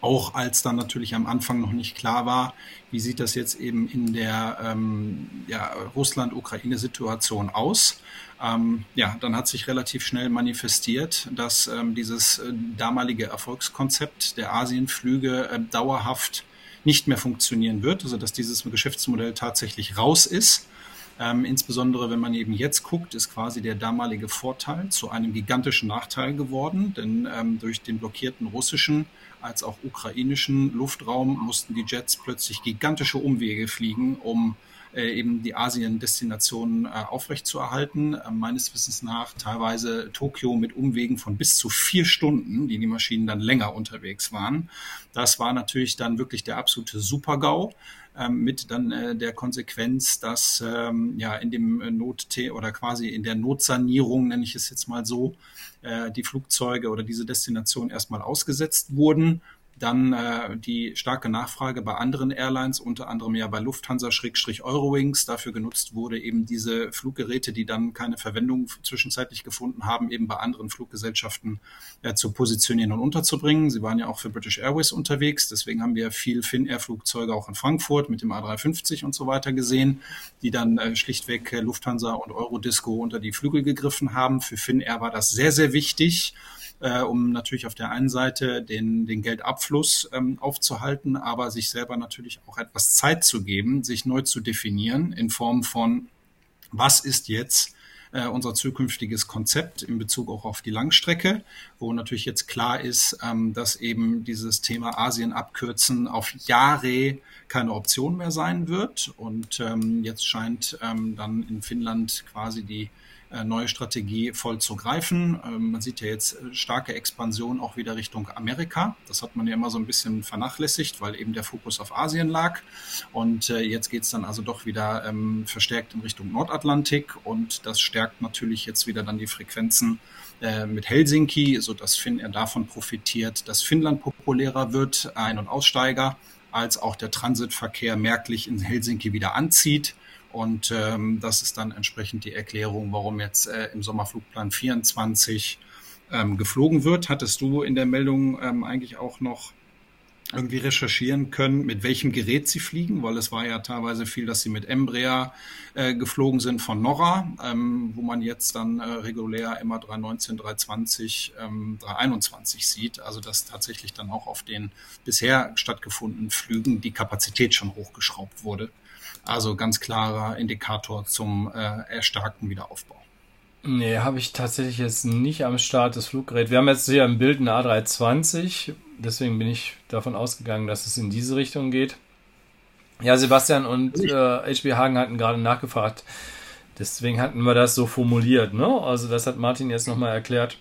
Auch als dann natürlich am Anfang noch nicht klar war, wie sieht das jetzt eben in der ähm, ja, Russland-Ukraine-Situation aus. Ähm, ja, dann hat sich relativ schnell manifestiert, dass ähm, dieses äh, damalige Erfolgskonzept der Asienflüge äh, dauerhaft nicht mehr funktionieren wird, also dass dieses Geschäftsmodell tatsächlich raus ist. Ähm, insbesondere wenn man eben jetzt guckt, ist quasi der damalige Vorteil zu einem gigantischen Nachteil geworden, denn ähm, durch den blockierten russischen als auch ukrainischen Luftraum mussten die Jets plötzlich gigantische Umwege fliegen, um äh, eben die Asien-Destinationen äh, aufrechtzuerhalten. Äh, meines Wissens nach teilweise Tokio mit Umwegen von bis zu vier Stunden, die die Maschinen dann länger unterwegs waren. Das war natürlich dann wirklich der absolute Super-GAU ähm, mit dann äh, der Konsequenz, dass ähm, ja in dem Not oder quasi in der Notsanierung, nenne ich es jetzt mal so, äh, die Flugzeuge oder diese Destination erstmal ausgesetzt wurden dann äh, die starke Nachfrage bei anderen Airlines, unter anderem ja bei Lufthansa-Eurowings, dafür genutzt wurde, eben diese Fluggeräte, die dann keine Verwendung zwischenzeitlich gefunden haben, eben bei anderen Fluggesellschaften äh, zu positionieren und unterzubringen. Sie waren ja auch für British Airways unterwegs, deswegen haben wir viel Finnair-Flugzeuge auch in Frankfurt mit dem A350 und so weiter gesehen, die dann äh, schlichtweg äh, Lufthansa und Eurodisco unter die Flügel gegriffen haben. Für Finnair war das sehr, sehr wichtig äh, um natürlich auf der einen Seite den, den Geldabfluss ähm, aufzuhalten, aber sich selber natürlich auch etwas Zeit zu geben, sich neu zu definieren in Form von, was ist jetzt äh, unser zukünftiges Konzept in Bezug auch auf die Langstrecke, wo natürlich jetzt klar ist, ähm, dass eben dieses Thema Asien abkürzen auf Jahre keine Option mehr sein wird. Und ähm, jetzt scheint ähm, dann in Finnland quasi die neue Strategie voll zu greifen. Ähm, man sieht ja jetzt äh, starke Expansion auch wieder Richtung Amerika. Das hat man ja immer so ein bisschen vernachlässigt, weil eben der Fokus auf Asien lag. Und äh, jetzt geht es dann also doch wieder ähm, verstärkt in Richtung Nordatlantik und das stärkt natürlich jetzt wieder dann die Frequenzen mit Helsinki, sodass Finnair davon profitiert, dass Finnland populärer wird, Ein- und Aussteiger, als auch der Transitverkehr merklich in Helsinki wieder anzieht. Und ähm, das ist dann entsprechend die Erklärung, warum jetzt äh, im Sommerflugplan 24 ähm, geflogen wird. Hattest du in der Meldung ähm, eigentlich auch noch irgendwie recherchieren können, mit welchem Gerät sie fliegen, weil es war ja teilweise viel, dass sie mit Embraer äh, geflogen sind von Norra, ähm, wo man jetzt dann äh, regulär immer 319, 320, ähm, 321 sieht. Also dass tatsächlich dann auch auf den bisher stattgefundenen Flügen die Kapazität schon hochgeschraubt wurde. Also ganz klarer Indikator zum äh, erstarkten Wiederaufbau. Nee, habe ich tatsächlich jetzt nicht am Start das Fluggerät. Wir haben jetzt hier im Bild eine A320, deswegen bin ich davon ausgegangen, dass es in diese Richtung geht. Ja, Sebastian und äh, HB Hagen hatten gerade nachgefragt. Deswegen hatten wir das so formuliert. Ne? Also das hat Martin jetzt nochmal erklärt.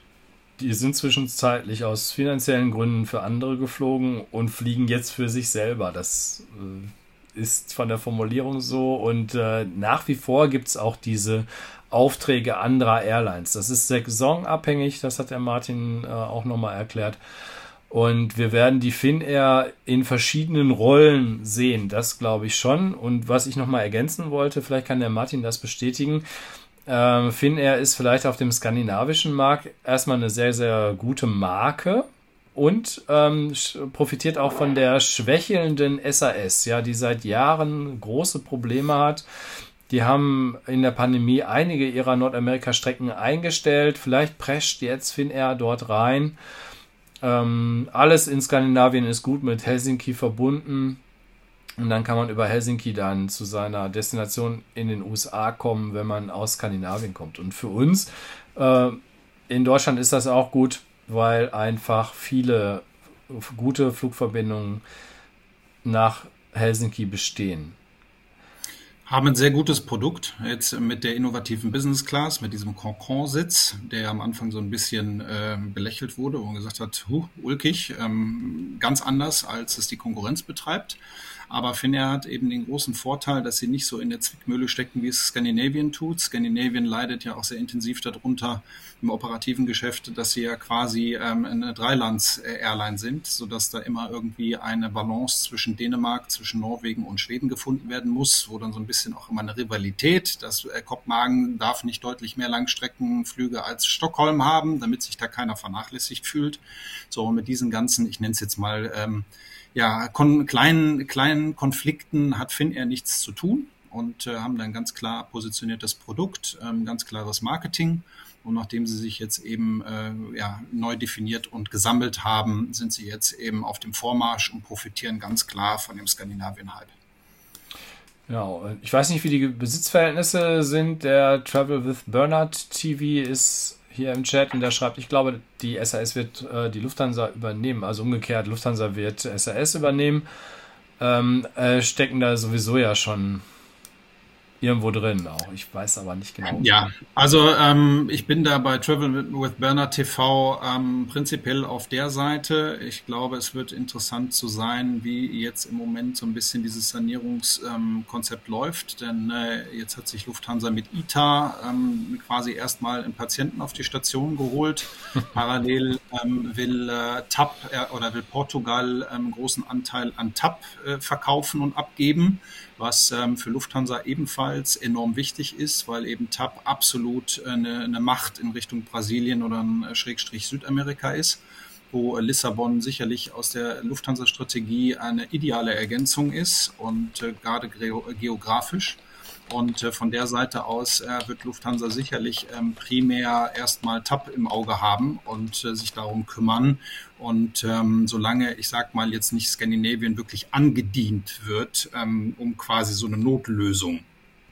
Die sind zwischenzeitlich aus finanziellen Gründen für andere geflogen und fliegen jetzt für sich selber. Das äh, ist von der Formulierung so und äh, nach wie vor gibt es auch diese Aufträge anderer Airlines. Das ist saisonabhängig, das hat der Martin äh, auch nochmal erklärt. Und wir werden die Finnair in verschiedenen Rollen sehen, das glaube ich schon. Und was ich nochmal ergänzen wollte, vielleicht kann der Martin das bestätigen. Ähm, Finnair ist vielleicht auf dem skandinavischen Markt erstmal eine sehr, sehr gute Marke und ähm, profitiert auch von der schwächelnden SAS, ja, die seit Jahren große Probleme hat. Die haben in der Pandemie einige ihrer Nordamerika-Strecken eingestellt. Vielleicht prescht jetzt Finnair dort rein. Ähm, alles in Skandinavien ist gut mit Helsinki verbunden. Und dann kann man über Helsinki dann zu seiner Destination in den USA kommen, wenn man aus Skandinavien kommt. Und für uns äh, in Deutschland ist das auch gut, weil einfach viele gute Flugverbindungen nach Helsinki bestehen haben ein sehr gutes Produkt jetzt mit der innovativen Business Class, mit diesem Concon-Sitz, der am Anfang so ein bisschen äh, belächelt wurde, wo man gesagt hat, huh, ulkig, ähm, ganz anders, als es die Konkurrenz betreibt. Aber Finnair hat eben den großen Vorteil, dass sie nicht so in der Zwickmühle stecken, wie es Scandinavian tut. Scandinavian leidet ja auch sehr intensiv darunter im operativen Geschäft, dass sie ja quasi ähm, eine Dreilands-Airline sind, sodass da immer irgendwie eine Balance zwischen Dänemark, zwischen Norwegen und Schweden gefunden werden muss, wo dann so ein bisschen auch immer eine Rivalität, dass äh, Kopenhagen darf nicht deutlich mehr Langstreckenflüge als Stockholm haben, damit sich da keiner vernachlässigt fühlt. So mit diesen ganzen, ich nenne es jetzt mal, ähm, ja, kon kleinen, kleinen Konflikten hat Finnair nichts zu tun und äh, haben dann ganz klar positioniertes Produkt, ähm, ganz klares Marketing. Und nachdem sie sich jetzt eben äh, ja, neu definiert und gesammelt haben, sind sie jetzt eben auf dem Vormarsch und profitieren ganz klar von dem Skandinavien-Hype. Genau. Ich weiß nicht, wie die Besitzverhältnisse sind. Der Travel with Bernard TV ist hier im Chat und der schreibt, ich glaube, die SAS wird äh, die Lufthansa übernehmen. Also umgekehrt, Lufthansa wird SAS übernehmen. Ähm, äh, stecken da sowieso ja schon irgendwo drin auch. Ich weiß aber nicht genau. Ja, also ähm, ich bin da bei Travel with Bernard TV ähm, prinzipiell auf der Seite. Ich glaube, es wird interessant zu sein, wie jetzt im Moment so ein bisschen dieses Sanierungskonzept ähm, läuft. Denn äh, jetzt hat sich Lufthansa mit ITA ähm, quasi erstmal einen Patienten auf die Station geholt. (laughs) Parallel ähm, will äh, TAP äh, oder will Portugal einen ähm, großen Anteil an TAP äh, verkaufen und abgeben was ähm, für Lufthansa ebenfalls enorm wichtig ist, weil eben TAP absolut eine, eine Macht in Richtung Brasilien oder ein äh, Schrägstrich Südamerika ist, wo Lissabon sicherlich aus der Lufthansa-Strategie eine ideale Ergänzung ist und äh, gerade geografisch. Und äh, von der Seite aus äh, wird Lufthansa sicherlich ähm, primär erstmal TAP im Auge haben und äh, sich darum kümmern. Und ähm, solange, ich sag mal, jetzt nicht Skandinavien wirklich angedient wird, ähm, um quasi so eine Notlösung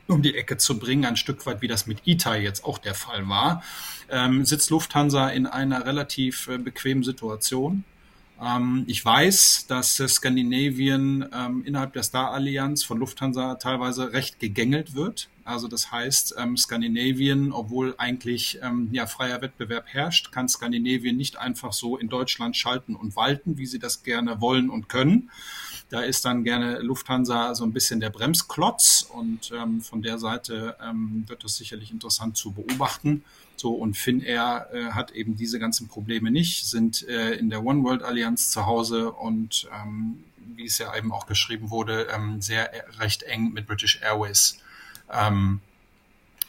um die Ecke zu bringen, ein Stück weit wie das mit ITA jetzt auch der Fall war, ähm, sitzt Lufthansa in einer relativ äh, bequemen Situation. Ähm, ich weiß, dass Skandinavien ähm, innerhalb der Star-Allianz von Lufthansa teilweise recht gegängelt wird. Also das heißt, ähm, Skandinavien, obwohl eigentlich ähm, ja freier Wettbewerb herrscht, kann Skandinavien nicht einfach so in Deutschland schalten und walten, wie sie das gerne wollen und können. Da ist dann gerne Lufthansa so ein bisschen der Bremsklotz und ähm, von der Seite ähm, wird das sicherlich interessant zu beobachten. So, und Finnair äh, hat eben diese ganzen Probleme nicht, sind äh, in der One World Allianz zu Hause und ähm, wie es ja eben auch geschrieben wurde, ähm, sehr äh, recht eng mit British Airways ähm,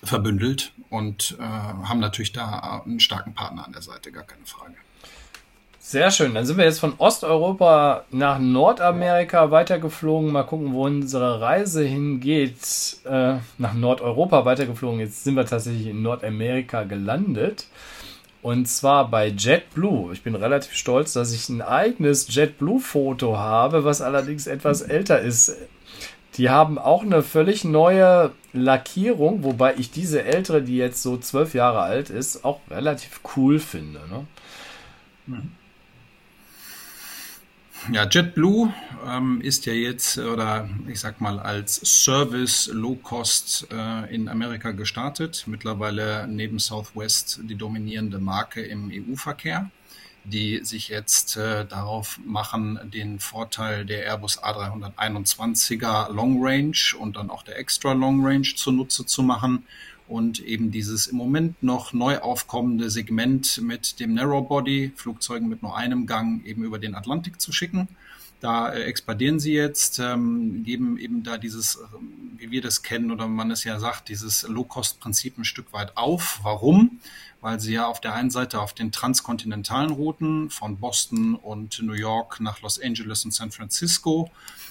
verbündelt und äh, haben natürlich da einen starken Partner an der Seite, gar keine Frage. Sehr schön. Dann sind wir jetzt von Osteuropa nach Nordamerika weitergeflogen. Mal gucken, wo unsere Reise hingeht. Äh, nach Nordeuropa weitergeflogen. Jetzt sind wir tatsächlich in Nordamerika gelandet. Und zwar bei JetBlue. Ich bin relativ stolz, dass ich ein eigenes JetBlue-Foto habe, was allerdings etwas älter ist. Die haben auch eine völlig neue Lackierung, wobei ich diese ältere, die jetzt so zwölf Jahre alt ist, auch relativ cool finde. Ne? Mhm. Ja, JetBlue ähm, ist ja jetzt, oder ich sag mal, als Service Low Cost äh, in Amerika gestartet. Mittlerweile neben Southwest die dominierende Marke im EU-Verkehr, die sich jetzt äh, darauf machen, den Vorteil der Airbus A321er Long Range und dann auch der Extra Long Range zunutze zu machen und eben dieses im Moment noch neu aufkommende Segment mit dem Narrowbody, Flugzeugen mit nur einem Gang, eben über den Atlantik zu schicken. Da äh, expandieren sie jetzt, ähm, geben eben da dieses, äh, wie wir das kennen oder man es ja sagt, dieses Low-Cost-Prinzip ein Stück weit auf. Warum? weil sie ja auf der einen Seite auf den transkontinentalen Routen von Boston und New York nach Los Angeles und San Francisco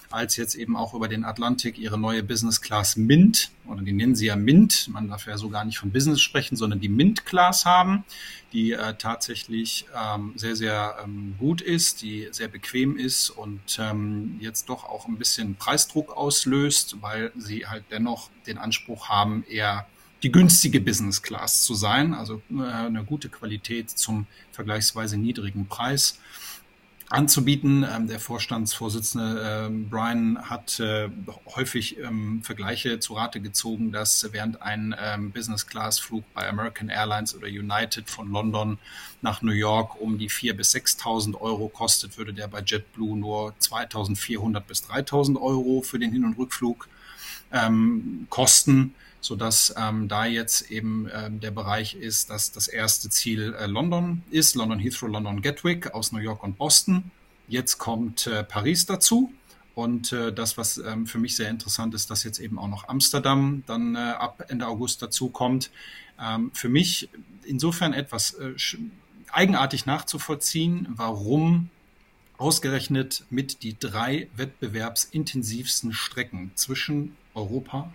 als jetzt eben auch über den Atlantik ihre neue Business Class Mint, oder die nennen sie ja Mint, man darf ja so gar nicht von Business sprechen, sondern die Mint Class haben, die äh, tatsächlich ähm, sehr, sehr ähm, gut ist, die sehr bequem ist und ähm, jetzt doch auch ein bisschen Preisdruck auslöst, weil sie halt dennoch den Anspruch haben, eher die günstige Business Class zu sein, also äh, eine gute Qualität zum vergleichsweise niedrigen Preis anzubieten. Ähm, der Vorstandsvorsitzende ähm, Brian hat äh, häufig ähm, Vergleiche zu Rate gezogen, dass während ein ähm, Business-Class-Flug bei American Airlines oder United von London nach New York um die 4.000 bis 6.000 Euro kostet, würde der bei JetBlue nur 2.400 bis 3.000 Euro für den Hin- und Rückflug ähm, kosten sodass ähm, da jetzt eben ähm, der Bereich ist, dass das erste Ziel äh, London ist, London Heathrow, London Gatwick aus New York und Boston. Jetzt kommt äh, Paris dazu. Und äh, das, was ähm, für mich sehr interessant ist, dass jetzt eben auch noch Amsterdam dann äh, ab Ende August dazu kommt. Ähm, für mich insofern etwas äh, eigenartig nachzuvollziehen, warum ausgerechnet mit die drei wettbewerbsintensivsten Strecken zwischen Europa,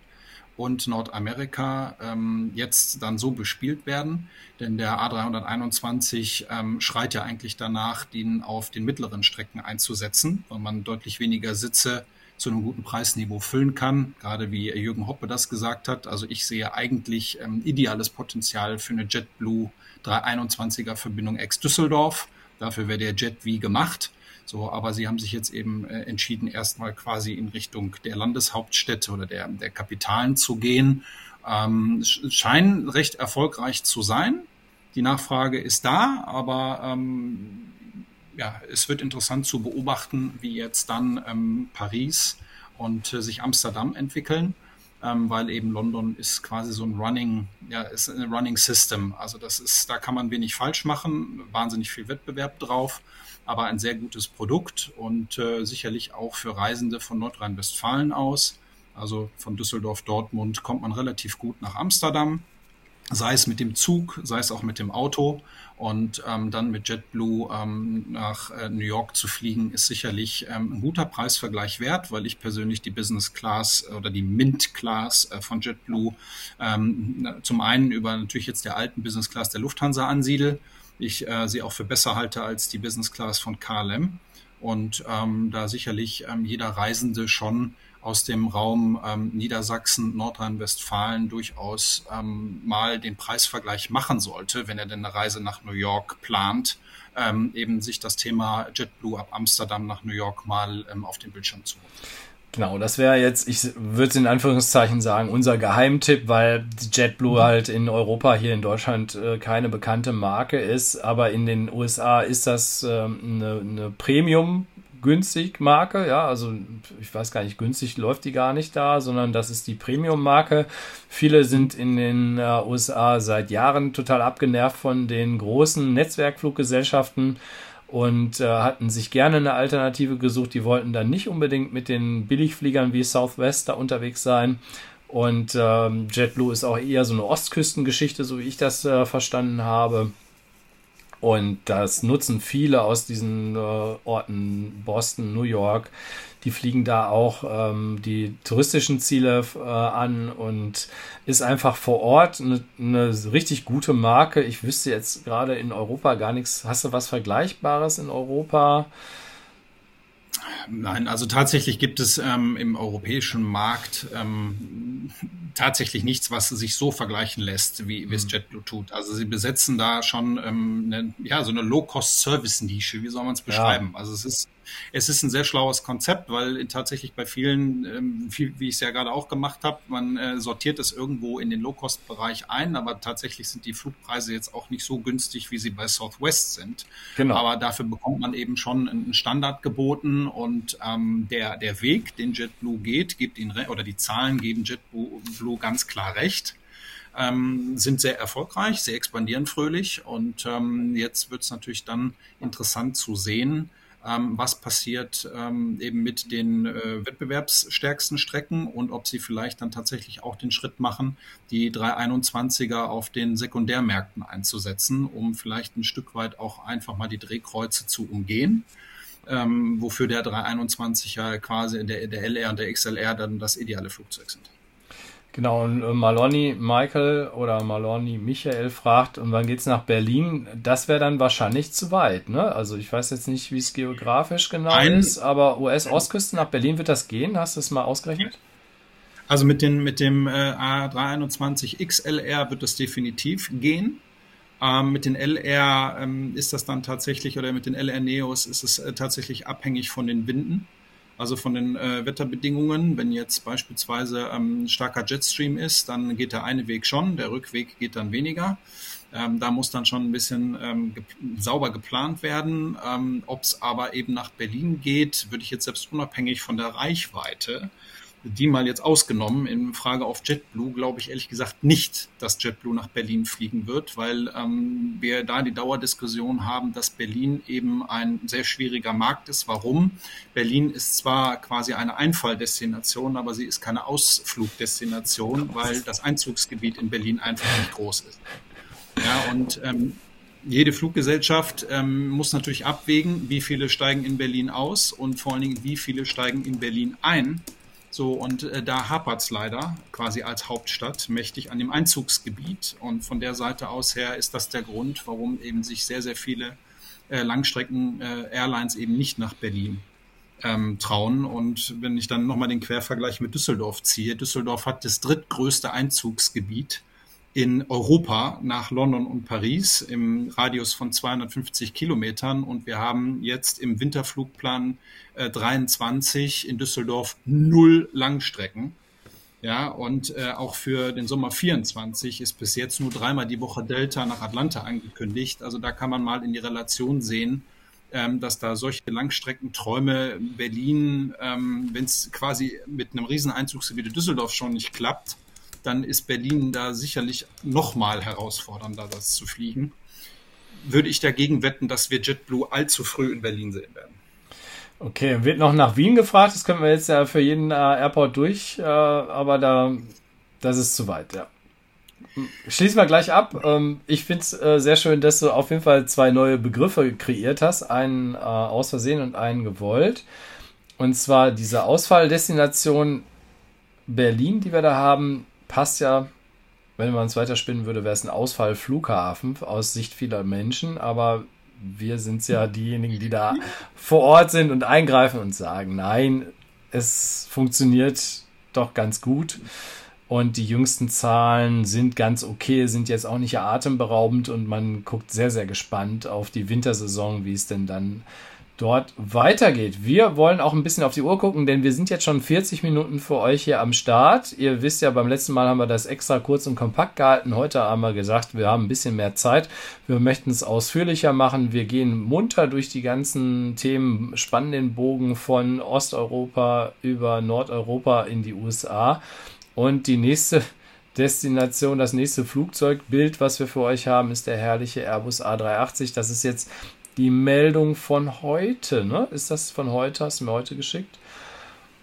und Nordamerika ähm, jetzt dann so bespielt werden. Denn der A321 ähm, schreit ja eigentlich danach, den auf den mittleren Strecken einzusetzen, weil man deutlich weniger Sitze zu einem guten Preisniveau füllen kann, gerade wie Jürgen Hoppe das gesagt hat. Also ich sehe eigentlich ähm, ideales Potenzial für eine JetBlue 321er Verbindung ex-Düsseldorf. Dafür wäre der Jet wie gemacht. So, aber sie haben sich jetzt eben äh, entschieden, erstmal quasi in Richtung der Landeshauptstädte oder der, der Kapitalen zu gehen. Ähm, scheinen recht erfolgreich zu sein. Die Nachfrage ist da, aber ähm, ja, es wird interessant zu beobachten, wie jetzt dann ähm, Paris und äh, sich Amsterdam entwickeln, ähm, weil eben London ist quasi so ein Running, ja, ist ein Running System. Also das ist, da kann man wenig falsch machen, wahnsinnig viel Wettbewerb drauf aber ein sehr gutes Produkt und äh, sicherlich auch für Reisende von Nordrhein-Westfalen aus. Also von Düsseldorf, Dortmund kommt man relativ gut nach Amsterdam, sei es mit dem Zug, sei es auch mit dem Auto. Und ähm, dann mit JetBlue ähm, nach äh, New York zu fliegen, ist sicherlich ähm, ein guter Preisvergleich wert, weil ich persönlich die Business Class oder die Mint Class äh, von JetBlue ähm, zum einen über natürlich jetzt der alten Business Class der Lufthansa ansiedel ich äh, sie auch für besser halte als die Business Class von KLM und ähm, da sicherlich ähm, jeder Reisende schon aus dem Raum ähm, Niedersachsen, Nordrhein-Westfalen durchaus ähm, mal den Preisvergleich machen sollte, wenn er denn eine Reise nach New York plant, ähm, eben sich das Thema JetBlue ab Amsterdam nach New York mal ähm, auf den Bildschirm zu holen. Genau, das wäre jetzt, ich würde in Anführungszeichen sagen, unser Geheimtipp, weil JetBlue halt in Europa, hier in Deutschland äh, keine bekannte Marke ist, aber in den USA ist das äh, eine, eine Premium günstig Marke, ja, also ich weiß gar nicht, günstig läuft die gar nicht da, sondern das ist die Premium Marke. Viele sind in den äh, USA seit Jahren total abgenervt von den großen Netzwerkfluggesellschaften und äh, hatten sich gerne eine Alternative gesucht. Die wollten dann nicht unbedingt mit den Billigfliegern wie Southwest da unterwegs sein. Und ähm, JetBlue ist auch eher so eine Ostküstengeschichte, so wie ich das äh, verstanden habe. Und das nutzen viele aus diesen äh, Orten, Boston, New York, die fliegen da auch ähm, die touristischen Ziele äh, an und ist einfach vor Ort eine, eine richtig gute Marke. Ich wüsste jetzt gerade in Europa gar nichts. Hast du was Vergleichbares in Europa? Nein, also tatsächlich gibt es ähm, im europäischen Markt ähm, tatsächlich nichts, was sich so vergleichen lässt, wie, wie es mhm. JetBlue tut. Also sie besetzen da schon ähm, eine, ja, so eine Low-Cost-Service-Nische, wie soll man es beschreiben? Ja. Also es ist es ist ein sehr schlaues Konzept, weil tatsächlich bei vielen, ähm, wie ich es ja gerade auch gemacht habe, man äh, sortiert es irgendwo in den Low-Cost-Bereich ein, aber tatsächlich sind die Flugpreise jetzt auch nicht so günstig, wie sie bei Southwest sind. Genau. Aber dafür bekommt man eben schon einen Standard geboten und ähm, der, der Weg, den JetBlue geht, gibt ihn, oder die Zahlen geben JetBlue ganz klar recht. Ähm, sind sehr erfolgreich, sehr expandieren fröhlich und ähm, jetzt wird es natürlich dann interessant zu sehen, ähm, was passiert ähm, eben mit den äh, wettbewerbsstärksten Strecken und ob sie vielleicht dann tatsächlich auch den Schritt machen, die 321er auf den Sekundärmärkten einzusetzen, um vielleicht ein Stück weit auch einfach mal die Drehkreuze zu umgehen. Ähm, wofür der 321 ja quasi der, der LR und der XLR dann das ideale Flugzeug sind. Genau, und äh, Maloney Michael oder Maloney Michael fragt, und wann geht's nach Berlin? Das wäre dann wahrscheinlich zu weit, ne? Also ich weiß jetzt nicht, wie es geografisch genau Ein, ist, aber US-Ostküste nach Berlin wird das gehen? Hast du es mal ausgerechnet? Also mit, den, mit dem äh, A321 XLR wird das definitiv gehen. Ähm, mit den LR ähm, ist das dann tatsächlich, oder mit den LR Neos ist es äh, tatsächlich abhängig von den Winden also von den äh, Wetterbedingungen. Wenn jetzt beispielsweise ähm, starker Jetstream ist, dann geht der eine Weg schon, der Rückweg geht dann weniger. Ähm, da muss dann schon ein bisschen ähm, ge sauber geplant werden. Ähm, Ob es aber eben nach Berlin geht, würde ich jetzt selbst unabhängig von der Reichweite die mal jetzt ausgenommen. In Frage auf JetBlue glaube ich ehrlich gesagt nicht, dass JetBlue nach Berlin fliegen wird, weil ähm, wir da die Dauerdiskussion haben, dass Berlin eben ein sehr schwieriger Markt ist. Warum? Berlin ist zwar quasi eine Einfalldestination, aber sie ist keine Ausflugdestination, weil das Einzugsgebiet in Berlin einfach nicht groß ist. Ja, und ähm, jede Fluggesellschaft ähm, muss natürlich abwägen, wie viele steigen in Berlin aus und vor allen Dingen, wie viele steigen in Berlin ein so, und äh, da es leider quasi als Hauptstadt mächtig an dem Einzugsgebiet. Und von der Seite aus her ist das der Grund, warum eben sich sehr, sehr viele äh, Langstrecken-Airlines äh, eben nicht nach Berlin ähm, trauen. Und wenn ich dann nochmal den Quervergleich mit Düsseldorf ziehe, Düsseldorf hat das drittgrößte Einzugsgebiet in Europa nach London und Paris im Radius von 250 Kilometern und wir haben jetzt im Winterflugplan äh, 23 in Düsseldorf null Langstrecken. Ja, und äh, auch für den Sommer 24 ist bis jetzt nur dreimal die Woche Delta nach Atlanta angekündigt. Also da kann man mal in die Relation sehen, ähm, dass da solche Langstreckenträume Berlin, ähm, wenn es quasi mit einem Rieseneinzugsgebiet Düsseldorf schon nicht klappt, dann ist Berlin da sicherlich noch mal herausfordernder, das zu fliegen. Würde ich dagegen wetten, dass wir JetBlue allzu früh in Berlin sehen werden. Okay, wird noch nach Wien gefragt. Das können wir jetzt ja für jeden äh, Airport durch, äh, aber da, das ist zu weit, ja. Schließen wir gleich ab. Ähm, ich finde es äh, sehr schön, dass du auf jeden Fall zwei neue Begriffe kreiert hast. Einen äh, aus Versehen und einen gewollt. Und zwar diese Ausfalldestination Berlin, die wir da haben, passt ja, wenn man es weiterspinnen würde, wäre es ein Ausfallflughafen aus Sicht vieler Menschen, aber wir sind ja diejenigen, die da vor Ort sind und eingreifen und sagen, nein, es funktioniert doch ganz gut. Und die jüngsten Zahlen sind ganz okay, sind jetzt auch nicht atemberaubend und man guckt sehr, sehr gespannt auf die Wintersaison, wie es denn dann dort weitergeht. Wir wollen auch ein bisschen auf die Uhr gucken, denn wir sind jetzt schon 40 Minuten für euch hier am Start. Ihr wisst ja, beim letzten Mal haben wir das extra kurz und kompakt gehalten. Heute haben wir gesagt, wir haben ein bisschen mehr Zeit. Wir möchten es ausführlicher machen. Wir gehen munter durch die ganzen Themen, spannen den Bogen von Osteuropa über Nordeuropa in die USA. Und die nächste Destination, das nächste Flugzeugbild, was wir für euch haben, ist der herrliche Airbus A380. Das ist jetzt die Meldung von heute, ne? Ist das von heute? Hast du mir heute geschickt?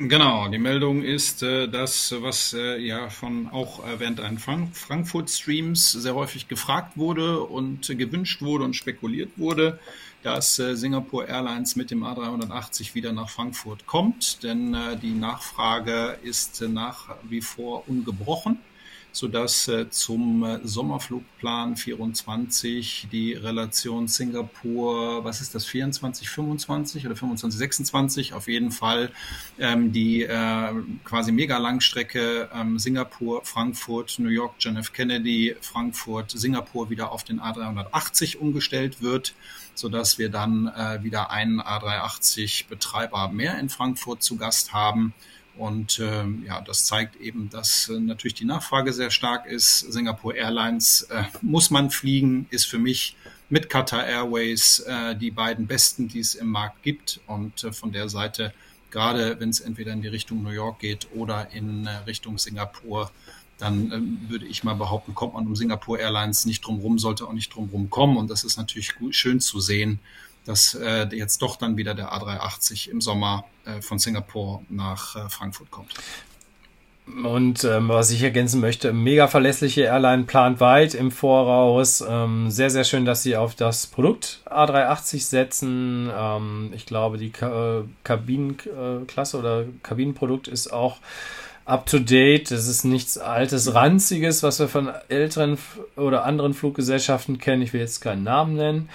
Genau, die Meldung ist äh, das, was äh, ja von auch äh, während einen Frank Frankfurt-Streams sehr häufig gefragt wurde und gewünscht wurde und spekuliert wurde, dass äh, Singapore Airlines mit dem A380 wieder nach Frankfurt kommt, denn äh, die Nachfrage ist äh, nach wie vor ungebrochen sodass äh, zum äh, Sommerflugplan 24 die Relation Singapur, was ist das, 24, 25 oder 25, 26, auf jeden Fall ähm, die äh, quasi Mega-Langstrecke ähm, Singapur, Frankfurt, New York, John F. Kennedy, Frankfurt, Singapur wieder auf den A380 umgestellt wird sodass wir dann äh, wieder einen A380-Betreiber mehr in Frankfurt zu Gast haben. Und ähm, ja, das zeigt eben, dass äh, natürlich die Nachfrage sehr stark ist. Singapore Airlines äh, muss man fliegen, ist für mich mit Qatar Airways äh, die beiden besten, die es im Markt gibt. Und äh, von der Seite, gerade wenn es entweder in die Richtung New York geht oder in äh, Richtung Singapur, dann ähm, würde ich mal behaupten, kommt man um Singapore Airlines nicht drum rum, sollte auch nicht drum rum kommen. Und das ist natürlich gut, schön zu sehen, dass äh, jetzt doch dann wieder der A380 im Sommer äh, von Singapur nach äh, Frankfurt kommt. Und ähm, was ich ergänzen möchte, mega verlässliche Airline plant weit im Voraus. Ähm, sehr, sehr schön, dass sie auf das Produkt A380 setzen. Ähm, ich glaube, die Ka Kabinenklasse oder Kabinenprodukt ist auch up to date. Das ist nichts altes, ranziges, was wir von älteren oder anderen Fluggesellschaften kennen. Ich will jetzt keinen Namen nennen.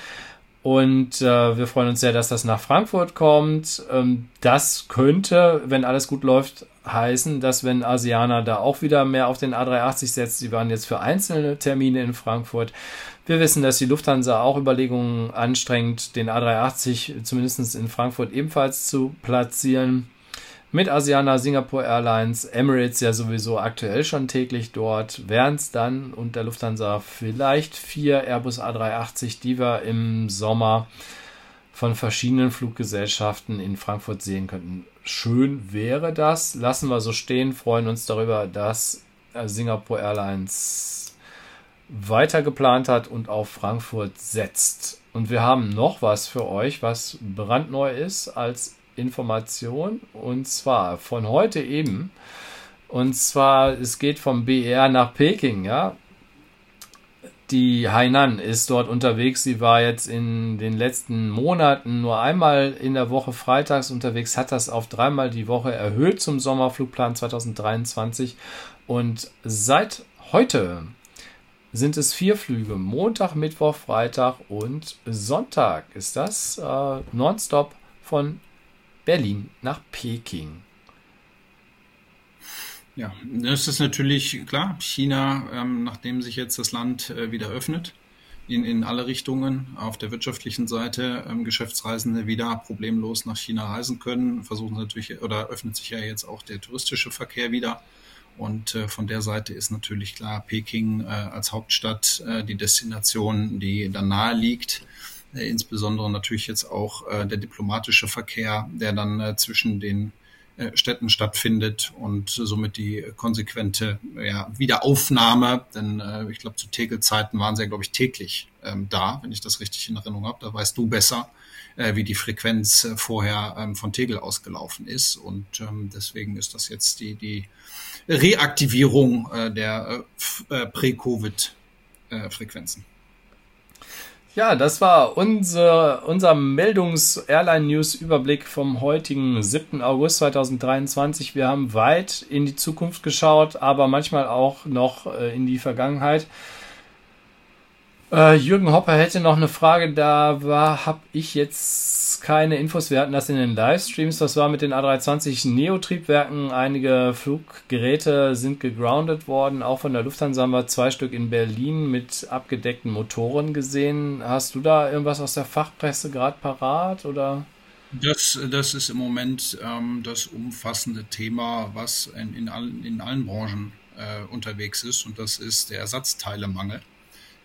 Und äh, wir freuen uns sehr, dass das nach Frankfurt kommt. Ähm, das könnte, wenn alles gut läuft, heißen, dass wenn Asiana da auch wieder mehr auf den A380 setzt, sie waren jetzt für einzelne Termine in Frankfurt. Wir wissen, dass die Lufthansa auch Überlegungen anstrengt, den A380 zumindest in Frankfurt ebenfalls zu platzieren. Mit Asiana, Singapore Airlines, Emirates ja sowieso aktuell schon täglich dort, wären es dann und der Lufthansa vielleicht vier Airbus A380, die wir im Sommer von verschiedenen Fluggesellschaften in Frankfurt sehen könnten. Schön wäre das. Lassen wir so stehen, freuen uns darüber, dass äh, Singapore Airlines weiter geplant hat und auf Frankfurt setzt. Und wir haben noch was für euch, was brandneu ist als Information. Und zwar von heute eben. Und zwar, es geht vom BR nach Peking, ja die Hainan ist dort unterwegs. Sie war jetzt in den letzten Monaten nur einmal in der Woche freitags unterwegs, hat das auf dreimal die Woche erhöht zum Sommerflugplan 2023. Und seit heute sind es vier Flüge. Montag, Mittwoch, Freitag und Sonntag ist das äh, nonstop von Berlin nach Peking. Ja, das ist natürlich klar. China, ähm, nachdem sich jetzt das Land äh, wieder öffnet, in, in alle Richtungen, auf der wirtschaftlichen Seite ähm, Geschäftsreisende wieder problemlos nach China reisen können, versuchen natürlich, oder öffnet sich ja jetzt auch der touristische Verkehr wieder. Und äh, von der Seite ist natürlich klar, Peking äh, als Hauptstadt äh, die Destination, die dann nahe liegt. Äh, insbesondere natürlich jetzt auch äh, der diplomatische Verkehr, der dann äh, zwischen den äh, Städten stattfindet und somit die konsequente ja, Wiederaufnahme, denn äh, ich glaube, zu Tegel-Zeiten waren sie ja, glaube ich, täglich ähm, da, wenn ich das richtig in Erinnerung habe. Da weißt du besser, äh, wie die Frequenz äh, vorher ähm, von Tegel ausgelaufen ist. Und ähm, deswegen ist das jetzt die, die Reaktivierung äh, der äh, äh Prä-Covid-Frequenzen. Ja, das war unser, unser Meldungs-Airline-News-Überblick vom heutigen 7. August 2023. Wir haben weit in die Zukunft geschaut, aber manchmal auch noch äh, in die Vergangenheit. Äh, Jürgen Hopper hätte noch eine Frage, da war, habe ich jetzt keine Infos. Wir hatten das in den Livestreams. Das war mit den A320 Neo-Triebwerken. Einige Fluggeräte sind gegroundet worden. Auch von der Lufthansa haben wir zwei Stück in Berlin mit abgedeckten Motoren gesehen. Hast du da irgendwas aus der Fachpresse gerade parat oder? Das, das ist im Moment ähm, das umfassende Thema, was in, in, allen, in allen Branchen äh, unterwegs ist. Und das ist der Ersatzteilemangel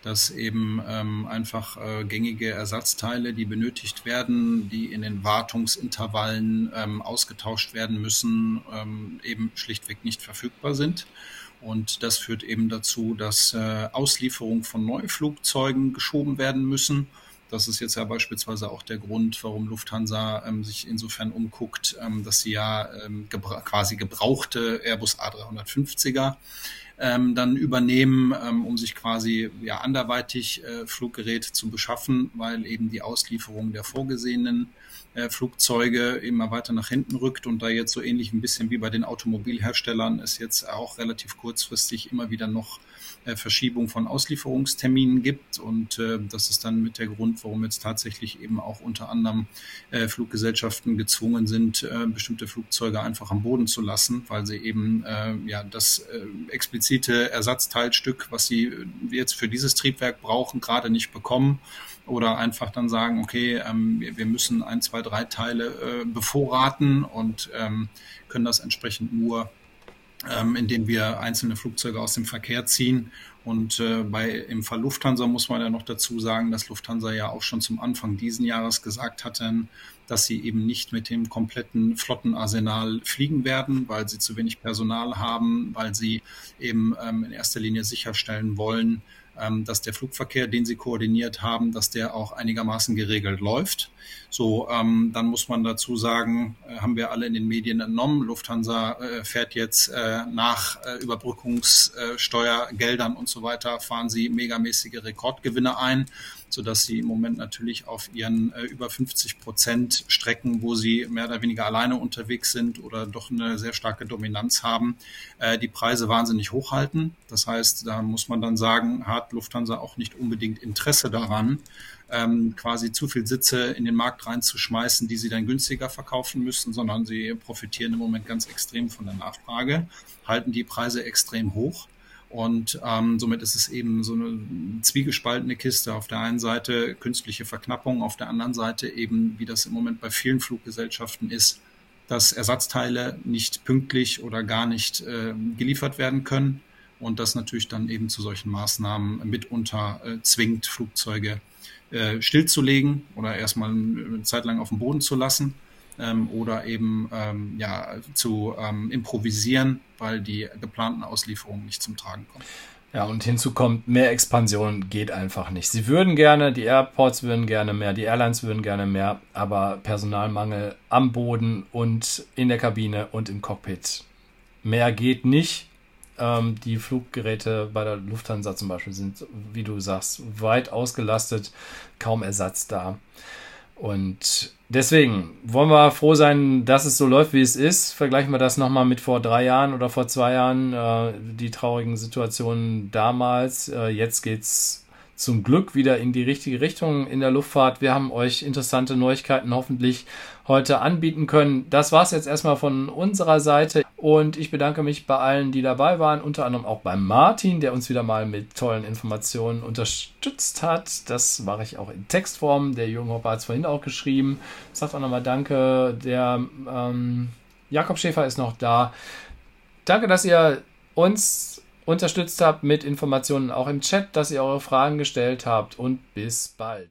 dass eben ähm, einfach äh, gängige Ersatzteile, die benötigt werden, die in den Wartungsintervallen ähm, ausgetauscht werden müssen, ähm, eben schlichtweg nicht verfügbar sind. Und das führt eben dazu, dass äh, Auslieferungen von Neuflugzeugen geschoben werden müssen. Das ist jetzt ja beispielsweise auch der Grund, warum Lufthansa ähm, sich insofern umguckt, ähm, dass sie ja ähm, gebra quasi gebrauchte Airbus A350er ähm, dann übernehmen, ähm, um sich quasi ja anderweitig äh, Fluggeräte zu beschaffen, weil eben die Auslieferung der vorgesehenen Flugzeuge immer weiter nach hinten rückt und da jetzt so ähnlich ein bisschen wie bei den Automobilherstellern es jetzt auch relativ kurzfristig immer wieder noch äh, Verschiebung von Auslieferungsterminen gibt. Und äh, das ist dann mit der Grund, warum jetzt tatsächlich eben auch unter anderem äh, Fluggesellschaften gezwungen sind, äh, bestimmte Flugzeuge einfach am Boden zu lassen, weil sie eben äh, ja das äh, explizite Ersatzteilstück, was sie jetzt für dieses Triebwerk brauchen, gerade nicht bekommen oder einfach dann sagen, okay, ähm, wir, müssen ein, zwei, drei Teile äh, bevorraten und ähm, können das entsprechend nur ähm, indem wir einzelne Flugzeuge aus dem Verkehr ziehen. Und äh, bei, im Fall Lufthansa muss man ja noch dazu sagen, dass Lufthansa ja auch schon zum Anfang diesen Jahres gesagt hatten, dass sie eben nicht mit dem kompletten Flottenarsenal fliegen werden, weil sie zu wenig Personal haben, weil sie eben ähm, in erster Linie sicherstellen wollen, dass der Flugverkehr, den sie koordiniert haben, dass der auch einigermaßen geregelt läuft. So, ähm, dann muss man dazu sagen, äh, haben wir alle in den Medien entnommen, Lufthansa äh, fährt jetzt äh, nach äh, Überbrückungssteuergeldern und so weiter, fahren sie megamäßige Rekordgewinne ein sodass sie im Moment natürlich auf ihren äh, über 50 Prozent Strecken, wo sie mehr oder weniger alleine unterwegs sind oder doch eine sehr starke Dominanz haben, äh, die Preise wahnsinnig hochhalten. Das heißt, da muss man dann sagen, hat Lufthansa auch nicht unbedingt Interesse daran, ähm, quasi zu viel Sitze in den Markt reinzuschmeißen, die sie dann günstiger verkaufen müssen, sondern sie profitieren im Moment ganz extrem von der Nachfrage, halten die Preise extrem hoch und ähm, somit ist es eben so eine zwiegespaltene Kiste. Auf der einen Seite künstliche Verknappung, auf der anderen Seite eben, wie das im Moment bei vielen Fluggesellschaften ist, dass Ersatzteile nicht pünktlich oder gar nicht äh, geliefert werden können und das natürlich dann eben zu solchen Maßnahmen mitunter äh, zwingt, Flugzeuge äh, stillzulegen oder erstmal eine Zeit lang auf dem Boden zu lassen ähm, oder eben ähm, ja, zu ähm, improvisieren, weil die geplanten Auslieferungen nicht zum Tragen kommen. Ja, und hinzu kommt, mehr Expansion geht einfach nicht. Sie würden gerne, die Airports würden gerne mehr, die Airlines würden gerne mehr, aber Personalmangel am Boden und in der Kabine und im Cockpit. Mehr geht nicht. Ähm, die Fluggeräte bei der Lufthansa zum Beispiel sind, wie du sagst, weit ausgelastet, kaum Ersatz da. Und deswegen wollen wir froh sein, dass es so läuft, wie es ist. Vergleichen wir das nochmal mit vor drei Jahren oder vor zwei Jahren, äh, die traurigen Situationen damals. Äh, jetzt geht's zum Glück wieder in die richtige Richtung in der Luftfahrt. Wir haben euch interessante Neuigkeiten hoffentlich heute anbieten können. Das war's jetzt erstmal von unserer Seite und ich bedanke mich bei allen, die dabei waren, unter anderem auch beim Martin, der uns wieder mal mit tollen Informationen unterstützt hat. Das mache ich auch in Textform. Der Jürgen Hopper hat es vorhin auch geschrieben. Sagt auch nochmal Danke. Der ähm, Jakob Schäfer ist noch da. Danke, dass ihr uns unterstützt habt mit Informationen auch im Chat, dass ihr eure Fragen gestellt habt und bis bald.